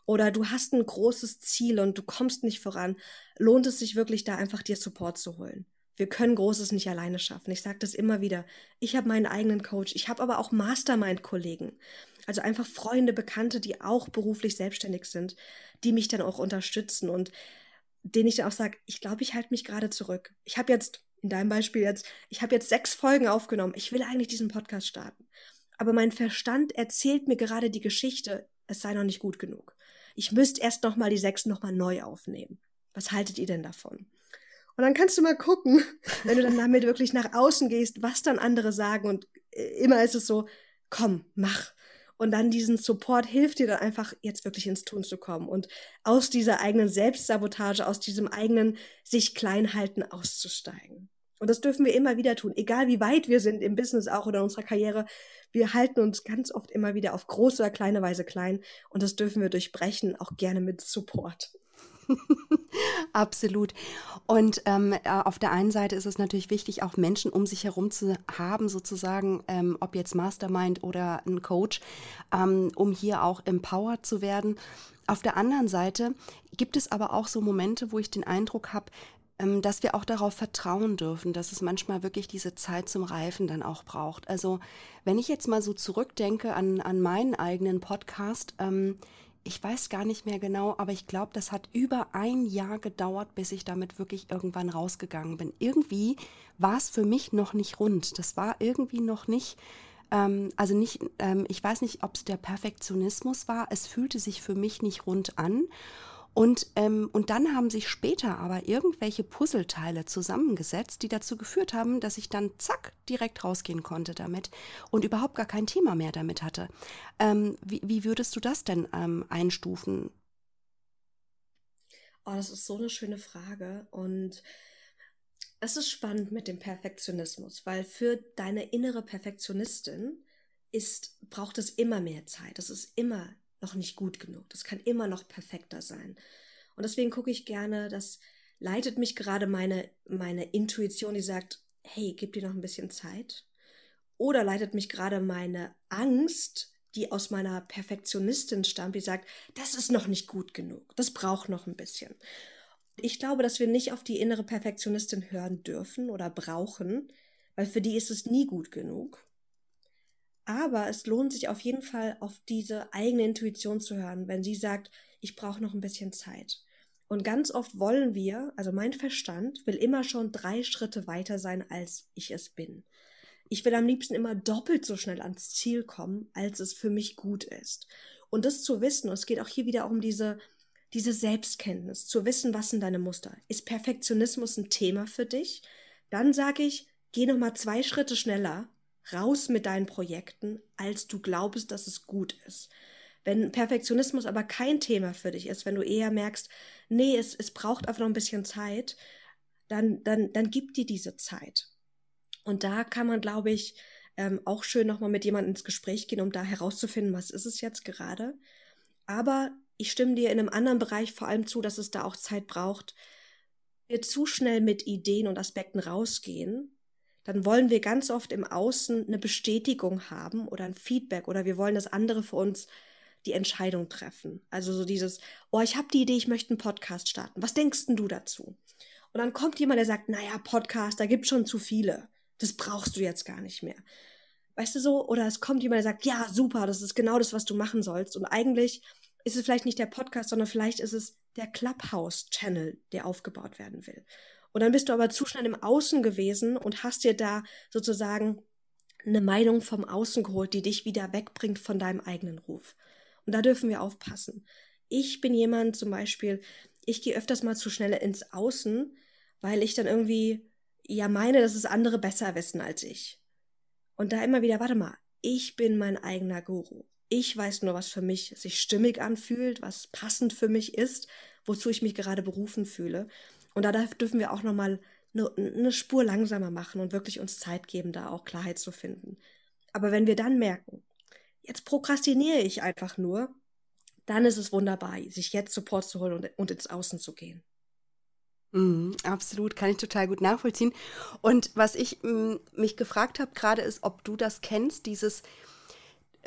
oder du hast ein großes Ziel und du kommst nicht voran, lohnt es sich wirklich da einfach dir Support zu holen. Wir können Großes nicht alleine schaffen. Ich sage das immer wieder. Ich habe meinen eigenen Coach. Ich habe aber auch Mastermind-Kollegen. Also einfach Freunde, Bekannte, die auch beruflich selbstständig sind, die mich dann auch unterstützen und denen ich dann auch sage, ich glaube, ich halte mich gerade zurück. Ich habe jetzt, in deinem Beispiel jetzt, ich habe jetzt sechs Folgen aufgenommen. Ich will eigentlich diesen Podcast starten. Aber mein Verstand erzählt mir gerade die Geschichte, es sei noch nicht gut genug ich müsste erst noch mal die sechs noch mal neu aufnehmen. Was haltet ihr denn davon? Und dann kannst du mal gucken, <laughs> wenn du dann damit wirklich nach außen gehst, was dann andere sagen. Und äh, immer ist es so, komm, mach. Und dann diesen Support hilft dir dann einfach, jetzt wirklich ins Tun zu kommen und aus dieser eigenen Selbstsabotage, aus diesem eigenen sich klein halten auszusteigen. Und das dürfen wir immer wieder tun, egal wie weit wir sind im Business auch oder in unserer Karriere. Wir halten uns ganz oft immer wieder auf große oder kleine Weise klein und das dürfen wir durchbrechen, auch gerne mit Support. <laughs> Absolut. Und ähm, äh, auf der einen Seite ist es natürlich wichtig, auch Menschen um sich herum zu haben, sozusagen, ähm, ob jetzt Mastermind oder ein Coach, ähm, um hier auch empowered zu werden. Auf der anderen Seite gibt es aber auch so Momente, wo ich den Eindruck habe, ähm, dass wir auch darauf vertrauen dürfen, dass es manchmal wirklich diese Zeit zum Reifen dann auch braucht. Also wenn ich jetzt mal so zurückdenke an, an meinen eigenen Podcast, ähm, ich weiß gar nicht mehr genau, aber ich glaube, das hat über ein Jahr gedauert, bis ich damit wirklich irgendwann rausgegangen bin. Irgendwie war es für mich noch nicht rund. Das war irgendwie noch nicht, ähm, also nicht, ähm, ich weiß nicht, ob es der Perfektionismus war. Es fühlte sich für mich nicht rund an. Und, ähm, und dann haben sich später aber irgendwelche Puzzleteile zusammengesetzt, die dazu geführt haben, dass ich dann zack direkt rausgehen konnte damit und überhaupt gar kein Thema mehr damit hatte. Ähm, wie, wie, würdest du das denn ähm, einstufen? Oh, das ist so eine schöne Frage und es ist spannend mit dem Perfektionismus, weil für deine innere Perfektionistin ist, braucht es immer mehr Zeit. Es ist immer noch nicht gut genug. Das kann immer noch perfekter sein. Und deswegen gucke ich gerne, das leitet mich gerade meine, meine Intuition, die sagt, hey, gib dir noch ein bisschen Zeit. Oder leitet mich gerade meine Angst, die aus meiner Perfektionistin stammt, die sagt, das ist noch nicht gut genug, das braucht noch ein bisschen. Ich glaube, dass wir nicht auf die innere Perfektionistin hören dürfen oder brauchen, weil für die ist es nie gut genug. Aber es lohnt sich auf jeden Fall, auf diese eigene Intuition zu hören, wenn sie sagt, ich brauche noch ein bisschen Zeit. Und ganz oft wollen wir, also mein Verstand will immer schon drei Schritte weiter sein, als ich es bin. Ich will am liebsten immer doppelt so schnell ans Ziel kommen, als es für mich gut ist. Und das zu wissen, und es geht auch hier wieder um diese, diese Selbstkenntnis, zu wissen, was sind deine Muster. Ist Perfektionismus ein Thema für dich? Dann sage ich, geh noch mal zwei Schritte schneller raus mit deinen Projekten, als du glaubst, dass es gut ist. Wenn Perfektionismus aber kein Thema für dich ist, wenn du eher merkst, nee, es, es braucht einfach noch ein bisschen Zeit, dann, dann, dann gib dir diese Zeit. Und da kann man, glaube ich, ähm, auch schön nochmal mit jemandem ins Gespräch gehen, um da herauszufinden, was ist es jetzt gerade. Aber ich stimme dir in einem anderen Bereich vor allem zu, dass es da auch Zeit braucht. Wir zu schnell mit Ideen und Aspekten rausgehen, dann wollen wir ganz oft im Außen eine Bestätigung haben oder ein Feedback oder wir wollen, dass andere für uns die Entscheidung treffen. Also so dieses, oh, ich habe die Idee, ich möchte einen Podcast starten. Was denkst denn du dazu? Und dann kommt jemand, der sagt, naja, Podcast, da gibt schon zu viele. Das brauchst du jetzt gar nicht mehr. Weißt du so? Oder es kommt jemand, der sagt, ja, super, das ist genau das, was du machen sollst. Und eigentlich ist es vielleicht nicht der Podcast, sondern vielleicht ist es der Clubhouse-Channel, der aufgebaut werden will. Und dann bist du aber zu schnell im Außen gewesen und hast dir da sozusagen eine Meinung vom Außen geholt, die dich wieder wegbringt von deinem eigenen Ruf. Und da dürfen wir aufpassen. Ich bin jemand zum Beispiel, ich gehe öfters mal zu schnell ins Außen, weil ich dann irgendwie ja meine, dass es andere besser wissen als ich. Und da immer wieder, warte mal, ich bin mein eigener Guru. Ich weiß nur, was für mich sich stimmig anfühlt, was passend für mich ist, wozu ich mich gerade berufen fühle. Und da dürfen wir auch nochmal eine, eine Spur langsamer machen und wirklich uns Zeit geben, da auch Klarheit zu finden. Aber wenn wir dann merken, jetzt prokrastiniere ich einfach nur, dann ist es wunderbar, sich jetzt Support zu holen und, und ins Außen zu gehen. Mm, absolut, kann ich total gut nachvollziehen. Und was ich mm, mich gefragt habe gerade ist, ob du das kennst, dieses,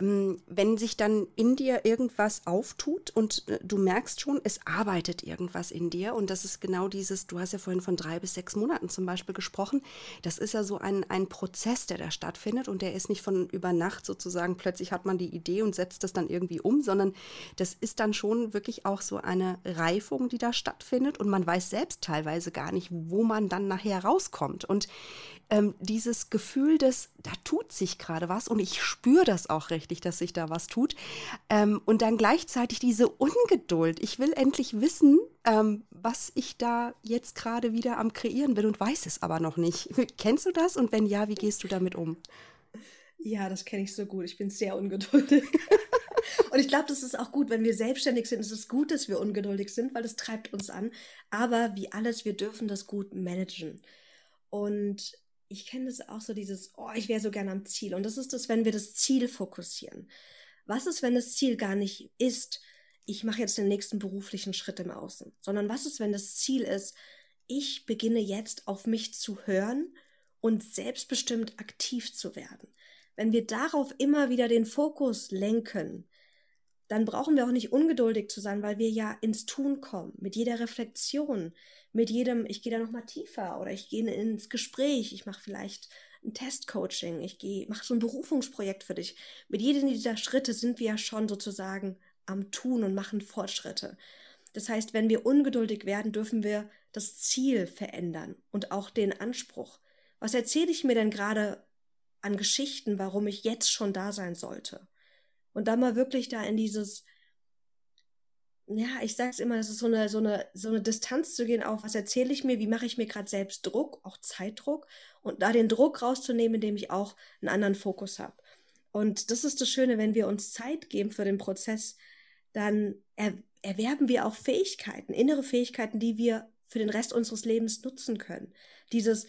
wenn sich dann in dir irgendwas auftut und äh, du merkst schon, es arbeitet irgendwas in dir und das ist genau dieses, du hast ja vorhin von drei bis sechs Monaten zum Beispiel gesprochen, das ist ja so ein, ein Prozess, der da stattfindet und der ist nicht von über Nacht sozusagen, plötzlich hat man die Idee und setzt das dann irgendwie um, sondern das ist dann schon wirklich auch so eine Reifung, die da stattfindet und man weiß selbst teilweise gar nicht, wo man dann nachher rauskommt. Und ähm, dieses Gefühl des, da tut sich gerade was und ich spüre das auch richtig, dass sich da was tut. Ähm, und dann gleichzeitig diese Ungeduld. Ich will endlich wissen, ähm, was ich da jetzt gerade wieder am Kreieren bin und weiß es aber noch nicht. <laughs> Kennst du das? Und wenn ja, wie gehst du damit um? Ja, das kenne ich so gut. Ich bin sehr ungeduldig. <laughs> und ich glaube, das ist auch gut, wenn wir selbstständig sind. Es ist gut, dass wir ungeduldig sind, weil das treibt uns an. Aber wie alles, wir dürfen das gut managen. Und ich kenne das auch so, dieses, oh, ich wäre so gern am Ziel. Und das ist das, wenn wir das Ziel fokussieren. Was ist, wenn das Ziel gar nicht ist, ich mache jetzt den nächsten beruflichen Schritt im Außen, sondern was ist, wenn das Ziel ist, ich beginne jetzt auf mich zu hören und selbstbestimmt aktiv zu werden. Wenn wir darauf immer wieder den Fokus lenken, dann brauchen wir auch nicht ungeduldig zu sein, weil wir ja ins Tun kommen, mit jeder Reflexion, mit jedem, ich gehe da nochmal tiefer oder ich gehe ins Gespräch, ich mache vielleicht ein Testcoaching, ich gehe, mache so ein Berufungsprojekt für dich. Mit jedem dieser Schritte sind wir ja schon sozusagen am Tun und machen Fortschritte. Das heißt, wenn wir ungeduldig werden, dürfen wir das Ziel verändern und auch den Anspruch. Was erzähle ich mir denn gerade an Geschichten, warum ich jetzt schon da sein sollte? Und dann mal wirklich da in dieses, ja, ich sag's immer, das ist so eine, so eine, so eine Distanz zu gehen auf, was erzähle ich mir, wie mache ich mir gerade selbst Druck, auch Zeitdruck, und da den Druck rauszunehmen, indem ich auch einen anderen Fokus habe. Und das ist das Schöne, wenn wir uns Zeit geben für den Prozess, dann er, erwerben wir auch Fähigkeiten, innere Fähigkeiten, die wir für den Rest unseres Lebens nutzen können. Dieses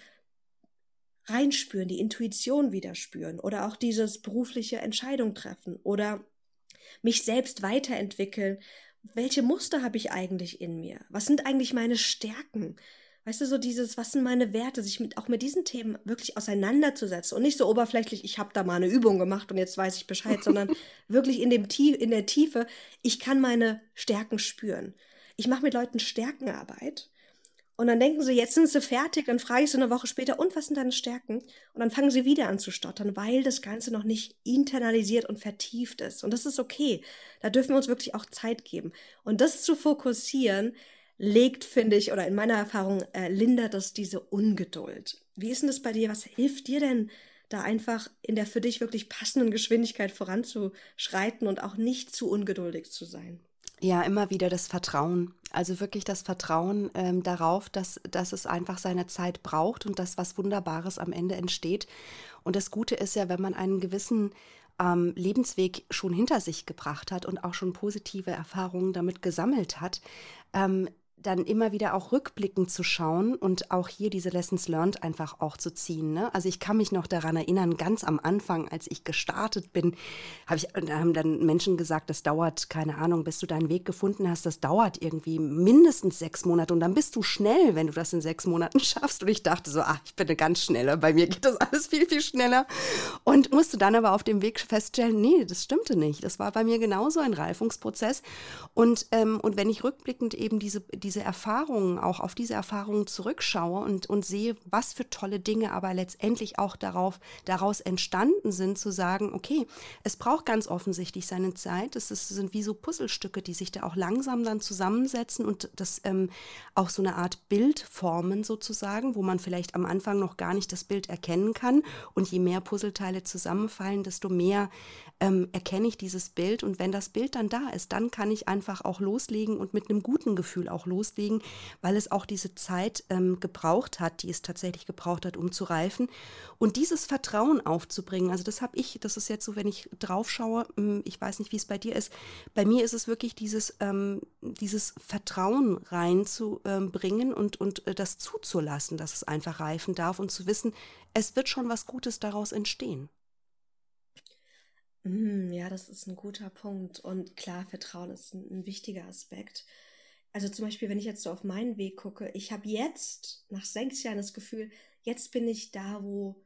reinspüren, die Intuition wieder spüren oder auch dieses berufliche Entscheidung treffen oder mich selbst weiterentwickeln, welche Muster habe ich eigentlich in mir? Was sind eigentlich meine Stärken? Weißt du, so dieses, was sind meine Werte, sich mit, auch mit diesen Themen wirklich auseinanderzusetzen und nicht so oberflächlich, ich habe da mal eine Übung gemacht und jetzt weiß ich Bescheid, <laughs> sondern wirklich in, dem in der Tiefe, ich kann meine Stärken spüren. Ich mache mit Leuten Stärkenarbeit und dann denken sie, jetzt sind sie fertig, dann frage ich sie eine Woche später, und was sind deine Stärken? Und dann fangen sie wieder an zu stottern, weil das Ganze noch nicht internalisiert und vertieft ist. Und das ist okay. Da dürfen wir uns wirklich auch Zeit geben. Und das zu fokussieren, legt, finde ich, oder in meiner Erfahrung, äh, lindert das diese Ungeduld. Wie ist denn das bei dir? Was hilft dir denn, da einfach in der für dich wirklich passenden Geschwindigkeit voranzuschreiten und auch nicht zu ungeduldig zu sein? Ja, immer wieder das Vertrauen. Also wirklich das Vertrauen ähm, darauf, dass, dass es einfach seine Zeit braucht und dass was Wunderbares am Ende entsteht. Und das Gute ist ja, wenn man einen gewissen ähm, Lebensweg schon hinter sich gebracht hat und auch schon positive Erfahrungen damit gesammelt hat, ähm, dann immer wieder auch rückblickend zu schauen und auch hier diese Lessons learned einfach auch zu ziehen. Ne? Also ich kann mich noch daran erinnern, ganz am Anfang, als ich gestartet bin, habe ich, da haben dann Menschen gesagt, das dauert, keine Ahnung, bis du deinen Weg gefunden hast, das dauert irgendwie mindestens sechs Monate und dann bist du schnell, wenn du das in sechs Monaten <laughs> schaffst. Und ich dachte so, ach, ich bin eine ganz schnelle, bei mir geht das alles viel, viel schneller. Und musste dann aber auf dem Weg feststellen, nee, das stimmte nicht. Das war bei mir genauso ein Reifungsprozess. Und, ähm, und wenn ich rückblickend eben diese, diese diese Erfahrungen, auch auf diese Erfahrungen zurückschaue und, und sehe, was für tolle Dinge aber letztendlich auch darauf, daraus entstanden sind, zu sagen, okay, es braucht ganz offensichtlich seine Zeit. Es sind wie so Puzzlestücke, die sich da auch langsam dann zusammensetzen und das ähm, auch so eine Art Bild formen sozusagen, wo man vielleicht am Anfang noch gar nicht das Bild erkennen kann. Und je mehr Puzzleteile zusammenfallen, desto mehr ähm, erkenne ich dieses Bild. Und wenn das Bild dann da ist, dann kann ich einfach auch loslegen und mit einem guten Gefühl auch loslegen, weil es auch diese Zeit ähm, gebraucht hat, die es tatsächlich gebraucht hat, um zu reifen. Und dieses Vertrauen aufzubringen, also das habe ich, das ist jetzt so, wenn ich drauf schaue, hm, ich weiß nicht, wie es bei dir ist, bei mir ist es wirklich dieses, ähm, dieses Vertrauen reinzubringen und, und äh, das zuzulassen, dass es einfach reifen darf und zu wissen, es wird schon was Gutes daraus entstehen. Mm, ja, das ist ein guter Punkt. Und klar, Vertrauen ist ein, ein wichtiger Aspekt. Also zum Beispiel, wenn ich jetzt so auf meinen Weg gucke, ich habe jetzt nach sechs Jahren das Gefühl, jetzt bin ich da, wo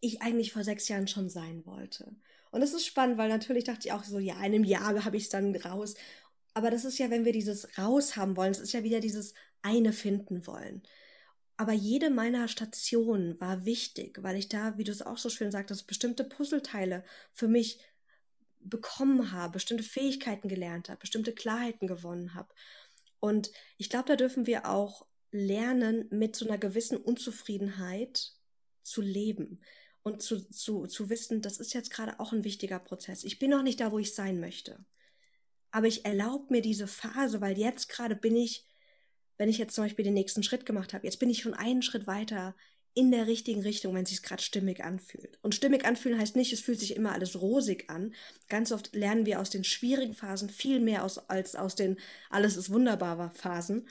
ich eigentlich vor sechs Jahren schon sein wollte. Und das ist spannend, weil natürlich dachte ich auch so, ja, in einem Jahr habe ich es dann raus. Aber das ist ja, wenn wir dieses raus haben wollen, es ist ja wieder dieses eine finden wollen. Aber jede meiner Stationen war wichtig, weil ich da, wie du es auch so schön sagtest, bestimmte Puzzleteile für mich bekommen habe, bestimmte Fähigkeiten gelernt habe, bestimmte Klarheiten gewonnen habe. Und ich glaube, da dürfen wir auch lernen, mit so einer gewissen Unzufriedenheit zu leben und zu, zu, zu wissen, das ist jetzt gerade auch ein wichtiger Prozess. Ich bin noch nicht da, wo ich sein möchte. Aber ich erlaube mir diese Phase, weil jetzt gerade bin ich wenn ich jetzt zum Beispiel den nächsten Schritt gemacht habe, jetzt bin ich schon einen Schritt weiter in der richtigen Richtung, wenn es sich gerade stimmig anfühlt. Und stimmig anfühlen heißt nicht, es fühlt sich immer alles rosig an. Ganz oft lernen wir aus den schwierigen Phasen viel mehr aus, als aus den alles ist wunderbar Phasen.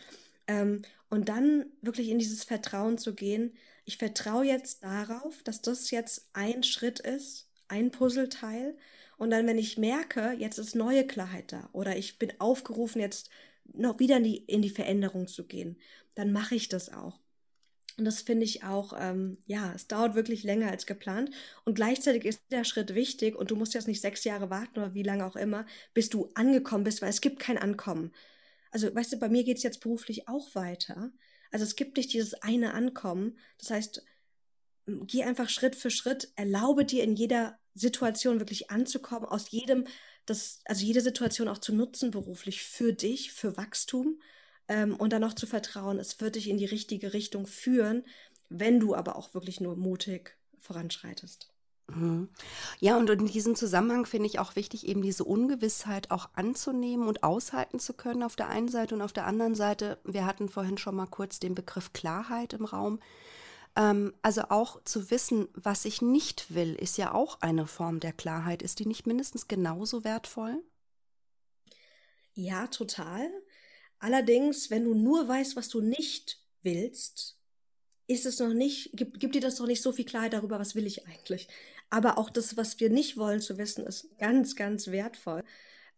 Ähm, und dann wirklich in dieses Vertrauen zu gehen. Ich vertraue jetzt darauf, dass das jetzt ein Schritt ist, ein Puzzleteil. Und dann, wenn ich merke, jetzt ist neue Klarheit da oder ich bin aufgerufen, jetzt noch wieder in die, in die Veränderung zu gehen, dann mache ich das auch. Und das finde ich auch, ähm, ja, es dauert wirklich länger als geplant. Und gleichzeitig ist der Schritt wichtig und du musst jetzt nicht sechs Jahre warten oder wie lange auch immer, bis du angekommen bist, weil es gibt kein Ankommen. Also, weißt du, bei mir geht es jetzt beruflich auch weiter. Also es gibt nicht dieses eine Ankommen. Das heißt, geh einfach Schritt für Schritt, erlaube dir in jeder Situation wirklich anzukommen, aus jedem das, also jede Situation auch zu nutzen beruflich für dich, für Wachstum ähm, und dann auch zu vertrauen, es wird dich in die richtige Richtung führen, wenn du aber auch wirklich nur mutig voranschreitest. Mhm. Ja, und in diesem Zusammenhang finde ich auch wichtig, eben diese Ungewissheit auch anzunehmen und aushalten zu können auf der einen Seite und auf der anderen Seite, wir hatten vorhin schon mal kurz den Begriff Klarheit im Raum. Ähm, also auch zu wissen, was ich nicht will, ist ja auch eine Form der Klarheit. Ist die nicht mindestens genauso wertvoll? Ja, total. Allerdings, wenn du nur weißt, was du nicht willst, ist es noch nicht, gibt, gibt dir das noch nicht so viel Klarheit darüber, was will ich eigentlich. Aber auch das, was wir nicht wollen zu wissen, ist ganz, ganz wertvoll.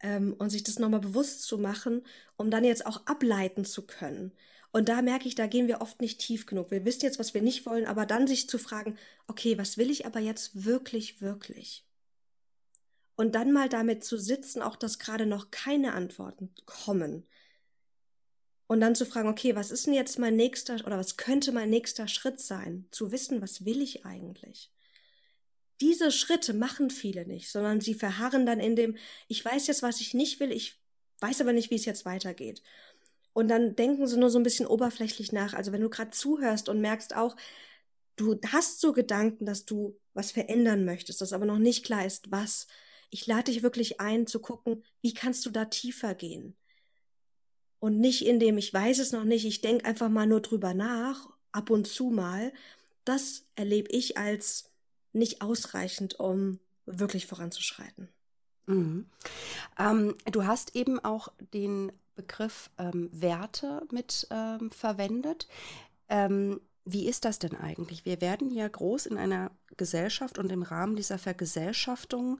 ähm, und sich das nochmal bewusst zu machen, um dann jetzt auch ableiten zu können. Und da merke ich, da gehen wir oft nicht tief genug. Wir wissen jetzt, was wir nicht wollen, aber dann sich zu fragen, okay, was will ich aber jetzt wirklich, wirklich? Und dann mal damit zu sitzen, auch dass gerade noch keine Antworten kommen. Und dann zu fragen, okay, was ist denn jetzt mein nächster oder was könnte mein nächster Schritt sein? Zu wissen, was will ich eigentlich? Diese Schritte machen viele nicht, sondern sie verharren dann in dem, ich weiß jetzt, was ich nicht will, ich weiß aber nicht, wie es jetzt weitergeht. Und dann denken sie nur so ein bisschen oberflächlich nach. Also wenn du gerade zuhörst und merkst auch, du hast so Gedanken, dass du was verändern möchtest, dass aber noch nicht klar ist, was. Ich lade dich wirklich ein zu gucken, wie kannst du da tiefer gehen? Und nicht indem ich weiß es noch nicht, ich denke einfach mal nur drüber nach, ab und zu mal. Das erlebe ich als nicht ausreichend, um wirklich voranzuschreiten. Mhm. Ähm, du hast eben auch den Begriff ähm, Werte mit ähm, verwendet. Ähm, wie ist das denn eigentlich? Wir werden ja groß in einer Gesellschaft und im Rahmen dieser Vergesellschaftung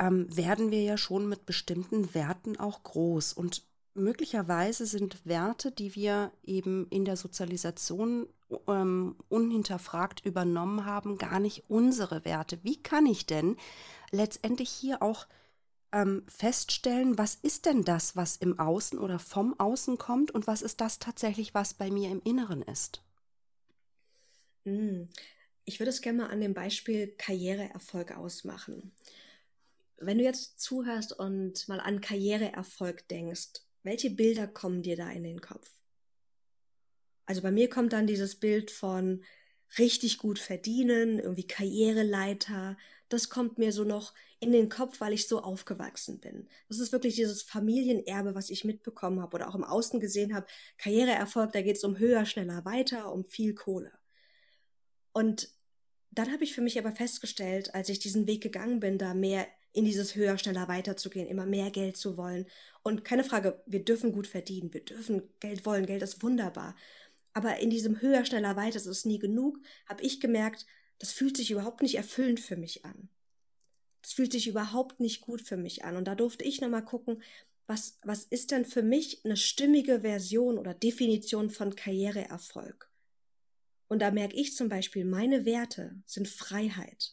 ähm, werden wir ja schon mit bestimmten Werten auch groß. Und möglicherweise sind Werte, die wir eben in der Sozialisation ähm, unhinterfragt übernommen haben, gar nicht unsere Werte. Wie kann ich denn letztendlich hier auch ähm, feststellen, was ist denn das, was im Außen oder vom Außen kommt und was ist das tatsächlich, was bei mir im Inneren ist? Hm, ich würde es gerne mal an dem Beispiel Karriereerfolg ausmachen. Wenn du jetzt zuhörst und mal an Karriereerfolg denkst, welche Bilder kommen dir da in den Kopf? Also bei mir kommt dann dieses Bild von richtig gut verdienen, irgendwie Karriereleiter. Das kommt mir so noch in den Kopf, weil ich so aufgewachsen bin. Das ist wirklich dieses Familienerbe, was ich mitbekommen habe oder auch im Außen gesehen habe. Karriereerfolg, da geht es um höher, schneller, weiter, um viel Kohle. Und dann habe ich für mich aber festgestellt, als ich diesen Weg gegangen bin, da mehr in dieses höher, schneller weiterzugehen, immer mehr Geld zu wollen. Und keine Frage, wir dürfen gut verdienen, wir dürfen Geld wollen, Geld ist wunderbar. Aber in diesem höher, schneller, weiter, das ist nie genug, habe ich gemerkt, das fühlt sich überhaupt nicht erfüllend für mich an das fühlt sich überhaupt nicht gut für mich an. Und da durfte ich nochmal gucken, was, was ist denn für mich eine stimmige Version oder Definition von Karriereerfolg? Und da merke ich zum Beispiel, meine Werte sind Freiheit.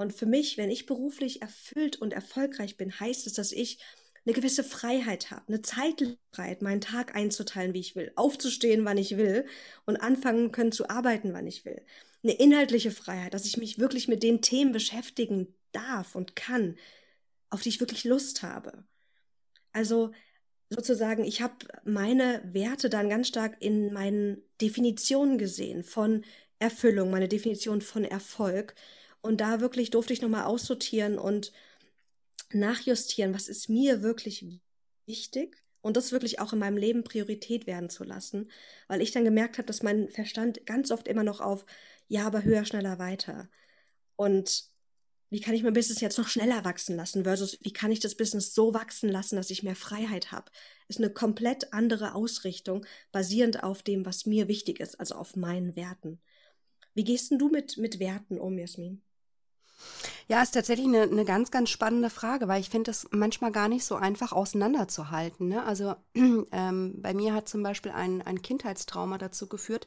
Und für mich, wenn ich beruflich erfüllt und erfolgreich bin, heißt es, dass ich eine gewisse Freiheit habe, eine Zeitfreiheit, meinen Tag einzuteilen, wie ich will, aufzustehen, wann ich will und anfangen können zu arbeiten, wann ich will. Eine inhaltliche Freiheit, dass ich mich wirklich mit den Themen beschäftigen darf und kann, auf die ich wirklich Lust habe. Also sozusagen, ich habe meine Werte dann ganz stark in meinen Definitionen gesehen von Erfüllung, meine Definition von Erfolg. Und da wirklich durfte ich nochmal aussortieren und nachjustieren, was ist mir wirklich wichtig und das wirklich auch in meinem Leben Priorität werden zu lassen, weil ich dann gemerkt habe, dass mein Verstand ganz oft immer noch auf ja, aber höher, schneller, weiter. Und wie kann ich mein Business jetzt noch schneller wachsen lassen versus wie kann ich das Business so wachsen lassen, dass ich mehr Freiheit habe, ist eine komplett andere Ausrichtung, basierend auf dem, was mir wichtig ist, also auf meinen Werten. Wie gehst denn du mit, mit Werten um, Jasmin? Ja, ist tatsächlich eine, eine ganz, ganz spannende Frage, weil ich finde es manchmal gar nicht so einfach auseinanderzuhalten. Ne? Also <clears throat> ähm, bei mir hat zum Beispiel ein, ein Kindheitstrauma dazu geführt,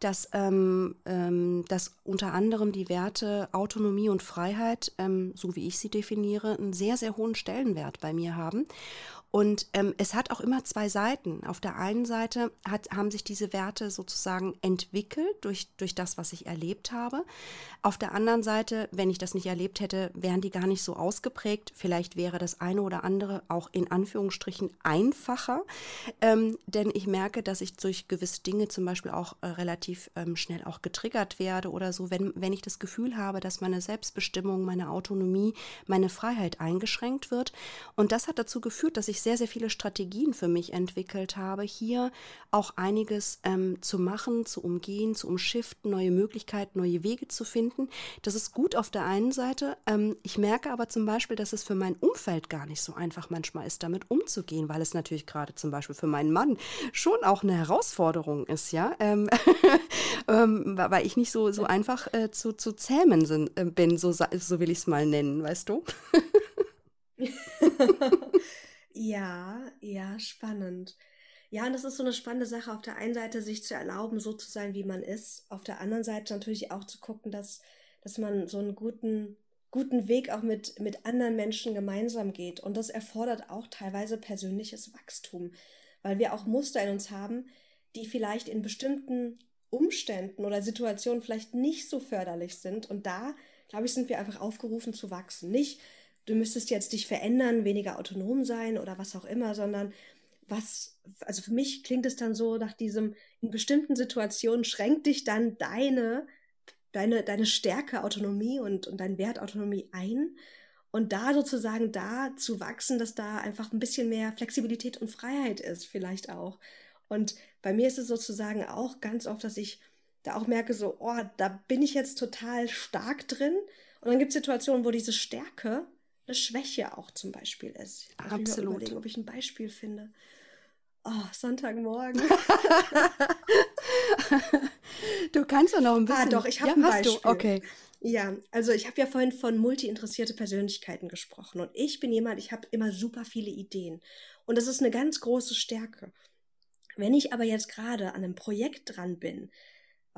dass, ähm, ähm, dass unter anderem die Werte Autonomie und Freiheit, ähm, so wie ich sie definiere, einen sehr, sehr hohen Stellenwert bei mir haben. Und ähm, es hat auch immer zwei Seiten. Auf der einen Seite hat, haben sich diese Werte sozusagen entwickelt durch, durch das, was ich erlebt habe. Auf der anderen Seite, wenn ich das nicht erlebt hätte, wären die gar nicht so ausgeprägt. Vielleicht wäre das eine oder andere auch in Anführungsstrichen einfacher. Ähm, denn ich merke, dass ich durch gewisse Dinge zum Beispiel auch äh, relativ ähm, schnell auch getriggert werde oder so, wenn, wenn ich das Gefühl habe, dass meine Selbstbestimmung, meine Autonomie, meine Freiheit eingeschränkt wird. Und das hat dazu geführt, dass ich ich sehr, sehr viele Strategien für mich entwickelt habe, hier auch einiges ähm, zu machen, zu umgehen, zu umschiften, neue Möglichkeiten, neue Wege zu finden. Das ist gut auf der einen Seite. Ähm, ich merke aber zum Beispiel, dass es für mein Umfeld gar nicht so einfach manchmal ist, damit umzugehen, weil es natürlich gerade zum Beispiel für meinen Mann schon auch eine Herausforderung ist, ja, ähm, <laughs> ähm weil ich nicht so, so einfach äh, zu, zu zähmen sind, äh, bin, so, so will ich es mal nennen, weißt du? <laughs> <laughs> Ja, ja, spannend. Ja, und das ist so eine spannende Sache, auf der einen Seite sich zu erlauben, so zu sein, wie man ist, auf der anderen Seite natürlich auch zu gucken, dass, dass man so einen guten, guten Weg auch mit, mit anderen Menschen gemeinsam geht. Und das erfordert auch teilweise persönliches Wachstum, weil wir auch Muster in uns haben, die vielleicht in bestimmten Umständen oder Situationen vielleicht nicht so förderlich sind. Und da, glaube ich, sind wir einfach aufgerufen zu wachsen. Nicht, du müsstest jetzt dich verändern, weniger autonom sein oder was auch immer, sondern was, also für mich klingt es dann so nach diesem, in bestimmten Situationen schränkt dich dann deine, deine, deine Stärke, Autonomie und, und dein Wert Autonomie ein. Und da sozusagen da zu wachsen, dass da einfach ein bisschen mehr Flexibilität und Freiheit ist, vielleicht auch. Und bei mir ist es sozusagen auch ganz oft, dass ich da auch merke, so, oh, da bin ich jetzt total stark drin. Und dann gibt es Situationen, wo diese Stärke eine Schwäche auch zum Beispiel ist. Ich Absolut. Überlegen, ob ich ein Beispiel finde. Oh, Sonntagmorgen. <laughs> du kannst doch noch ein ah, bisschen. Ah, doch, ich habe ja, ein Beispiel. Du? Okay. Ja, also ich habe ja vorhin von multi-interessierte Persönlichkeiten gesprochen und ich bin jemand, ich habe immer super viele Ideen und das ist eine ganz große Stärke. Wenn ich aber jetzt gerade an einem Projekt dran bin,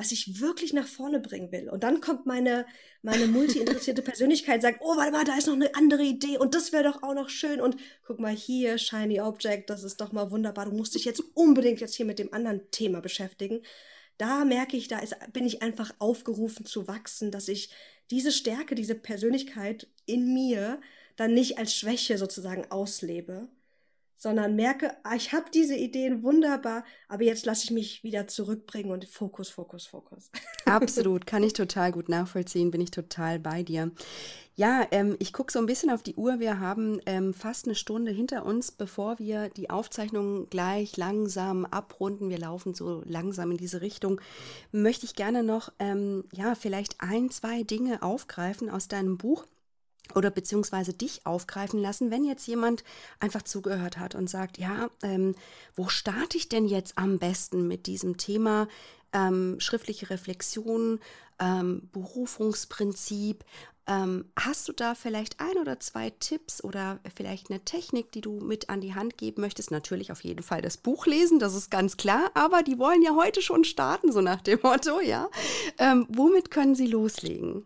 was ich wirklich nach vorne bringen will. Und dann kommt meine, meine multi-interessierte <laughs> Persönlichkeit und sagt, oh, warte mal, da ist noch eine andere Idee und das wäre doch auch noch schön. Und guck mal hier, Shiny Object, das ist doch mal wunderbar. Du musst dich jetzt unbedingt jetzt hier mit dem anderen Thema beschäftigen. Da merke ich, da ist, bin ich einfach aufgerufen zu wachsen, dass ich diese Stärke, diese Persönlichkeit in mir dann nicht als Schwäche sozusagen auslebe, sondern merke, ah, ich habe diese Ideen wunderbar, aber jetzt lasse ich mich wieder zurückbringen und Fokus, Fokus, Fokus. <laughs> Absolut, kann ich total gut nachvollziehen, bin ich total bei dir. Ja, ähm, ich gucke so ein bisschen auf die Uhr. Wir haben ähm, fast eine Stunde hinter uns, bevor wir die Aufzeichnung gleich langsam abrunden. Wir laufen so langsam in diese Richtung. Möchte ich gerne noch, ähm, ja, vielleicht ein, zwei Dinge aufgreifen aus deinem Buch oder beziehungsweise dich aufgreifen lassen, wenn jetzt jemand einfach zugehört hat und sagt, ja, ähm, wo starte ich denn jetzt am besten mit diesem Thema ähm, schriftliche Reflexion, ähm, Berufungsprinzip? Ähm, hast du da vielleicht ein oder zwei Tipps oder vielleicht eine Technik, die du mit an die Hand geben möchtest? Natürlich auf jeden Fall das Buch lesen, das ist ganz klar, aber die wollen ja heute schon starten, so nach dem Motto, ja. Ähm, womit können sie loslegen?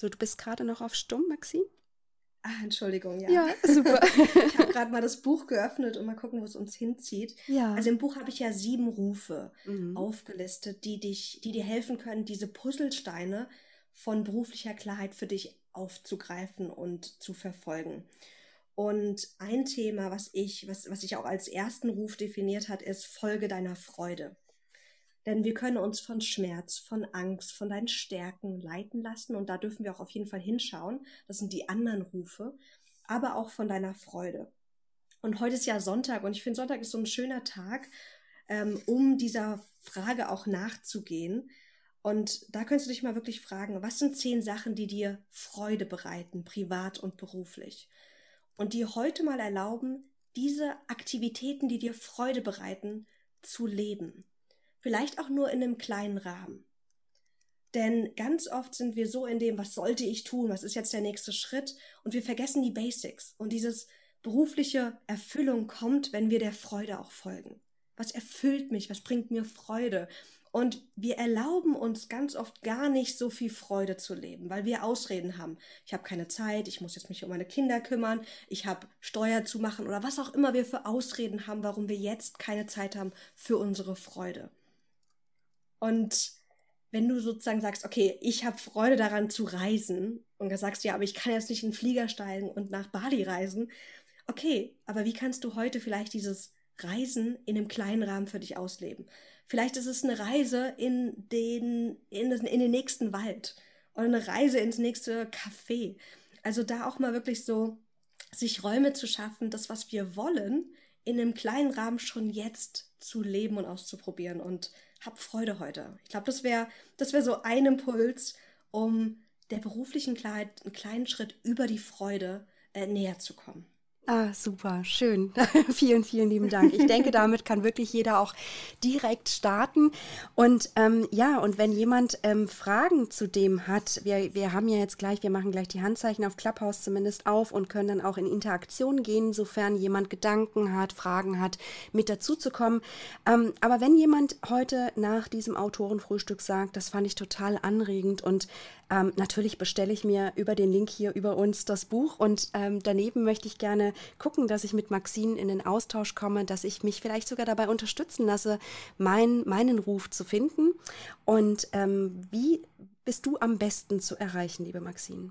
So, du bist gerade noch auf Stumm, Maxine? Ah, Entschuldigung, ja. Ja, super. <laughs> ich habe gerade mal das Buch geöffnet und mal gucken, wo es uns hinzieht. Ja. Also im Buch habe ich ja sieben Rufe mhm. aufgelistet, die dich, die dir helfen können, diese Puzzlesteine von beruflicher Klarheit für dich aufzugreifen und zu verfolgen. Und ein Thema, was ich, was, was ich auch als ersten Ruf definiert hat, ist Folge deiner Freude. Denn wir können uns von Schmerz, von Angst, von deinen Stärken leiten lassen und da dürfen wir auch auf jeden Fall hinschauen. Das sind die anderen Rufe, aber auch von deiner Freude. Und heute ist ja Sonntag und ich finde, Sonntag ist so ein schöner Tag, ähm, um dieser Frage auch nachzugehen. Und da könntest du dich mal wirklich fragen, was sind zehn Sachen, die dir Freude bereiten, privat und beruflich? Und dir heute mal erlauben, diese Aktivitäten, die dir Freude bereiten, zu leben vielleicht auch nur in einem kleinen Rahmen. Denn ganz oft sind wir so in dem, was sollte ich tun, was ist jetzt der nächste Schritt und wir vergessen die Basics. Und dieses berufliche Erfüllung kommt, wenn wir der Freude auch folgen. Was erfüllt mich? Was bringt mir Freude? Und wir erlauben uns ganz oft gar nicht so viel Freude zu leben, weil wir Ausreden haben. Ich habe keine Zeit, ich muss jetzt mich um meine Kinder kümmern, ich habe Steuer zu machen oder was auch immer wir für Ausreden haben, warum wir jetzt keine Zeit haben für unsere Freude. Und wenn du sozusagen sagst, okay, ich habe Freude daran zu reisen und sagst, ja, aber ich kann jetzt nicht in den Flieger steigen und nach Bali reisen, okay, aber wie kannst du heute vielleicht dieses Reisen in einem kleinen Rahmen für dich ausleben? Vielleicht ist es eine Reise in den, in, in den nächsten Wald oder eine Reise ins nächste Café. Also da auch mal wirklich so sich Räume zu schaffen, das, was wir wollen, in einem kleinen Rahmen schon jetzt zu leben und auszuprobieren. Und hab Freude heute. Ich glaube, das wäre das wär so ein Impuls, um der beruflichen Klarheit einen kleinen Schritt über die Freude äh, näher zu kommen. Ah, super, schön. <laughs> vielen, vielen lieben Dank. Ich denke, damit kann wirklich jeder auch direkt starten. Und ähm, ja, und wenn jemand ähm, Fragen zu dem hat, wir, wir haben ja jetzt gleich, wir machen gleich die Handzeichen auf Clubhouse zumindest auf und können dann auch in Interaktion gehen, sofern jemand Gedanken hat, Fragen hat, mit dazu zu kommen. Ähm, aber wenn jemand heute nach diesem Autorenfrühstück sagt, das fand ich total anregend und ähm, natürlich bestelle ich mir über den Link hier über uns das Buch und ähm, daneben möchte ich gerne gucken, dass ich mit Maxine in den Austausch komme, dass ich mich vielleicht sogar dabei unterstützen lasse, mein, meinen Ruf zu finden. Und ähm, wie bist du am besten zu erreichen, liebe Maxine?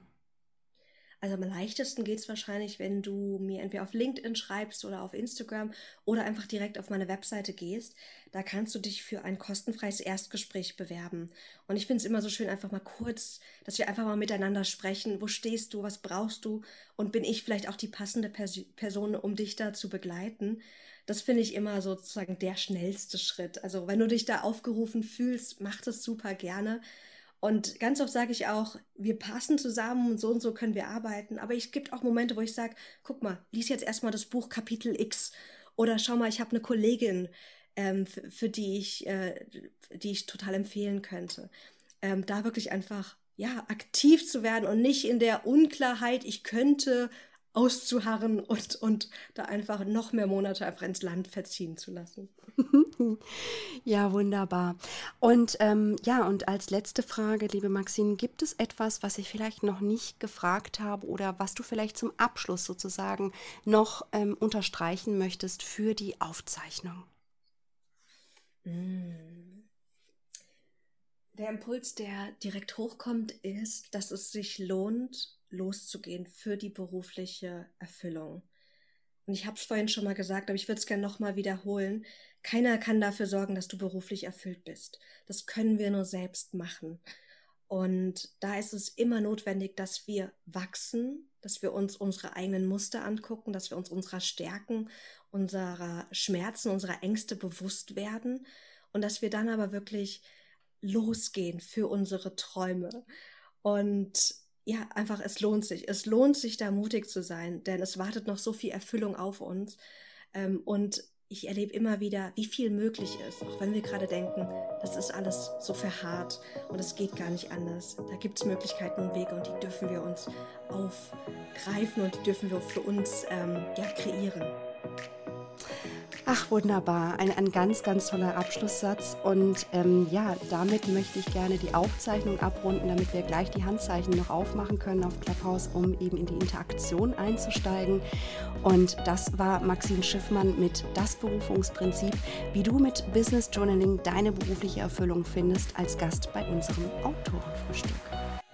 Also am leichtesten geht es wahrscheinlich, wenn du mir entweder auf LinkedIn schreibst oder auf Instagram oder einfach direkt auf meine Webseite gehst. Da kannst du dich für ein kostenfreies Erstgespräch bewerben. Und ich finde es immer so schön, einfach mal kurz, dass wir einfach mal miteinander sprechen. Wo stehst du? Was brauchst du? Und bin ich vielleicht auch die passende Pers Person, um dich da zu begleiten? Das finde ich immer sozusagen der schnellste Schritt. Also wenn du dich da aufgerufen fühlst, mach das super gerne. Und ganz oft sage ich auch, wir passen zusammen und so und so können wir arbeiten. Aber es gibt auch Momente, wo ich sage, guck mal, lies jetzt erstmal das Buch Kapitel X. Oder schau mal, ich habe eine Kollegin, ähm, für, für, die ich, äh, die ich total empfehlen könnte. Ähm, da wirklich einfach ja aktiv zu werden und nicht in der Unklarheit, ich könnte auszuharren und, und da einfach noch mehr Monate einfach ins Land verziehen zu lassen. <laughs> Ja, wunderbar. Und ähm, ja, und als letzte Frage, liebe Maxine, gibt es etwas, was ich vielleicht noch nicht gefragt habe oder was du vielleicht zum Abschluss sozusagen noch ähm, unterstreichen möchtest für die Aufzeichnung? Mm. Der Impuls, der direkt hochkommt, ist, dass es sich lohnt, loszugehen für die berufliche Erfüllung. Und ich habe es vorhin schon mal gesagt, aber ich würde es gerne nochmal wiederholen. Keiner kann dafür sorgen, dass du beruflich erfüllt bist. Das können wir nur selbst machen. Und da ist es immer notwendig, dass wir wachsen, dass wir uns unsere eigenen Muster angucken, dass wir uns unserer Stärken, unserer Schmerzen, unserer Ängste bewusst werden und dass wir dann aber wirklich losgehen für unsere Träume. Und ja, einfach, es lohnt sich. Es lohnt sich, da mutig zu sein, denn es wartet noch so viel Erfüllung auf uns. Ähm, und ich erlebe immer wieder, wie viel möglich ist, auch wenn wir gerade denken, das ist alles so verharrt und es geht gar nicht anders. Da gibt es Möglichkeiten und Wege und die dürfen wir uns aufgreifen und die dürfen wir für uns ähm, ja, kreieren. Ach, wunderbar. Ein, ein ganz, ganz toller Abschlusssatz. Und ähm, ja, damit möchte ich gerne die Aufzeichnung abrunden, damit wir gleich die Handzeichen noch aufmachen können auf Clubhouse, um eben in die Interaktion einzusteigen. Und das war Maxine Schiffmann mit Das Berufungsprinzip, wie du mit Business Journaling deine berufliche Erfüllung findest, als Gast bei unserem Autorenfrühstück.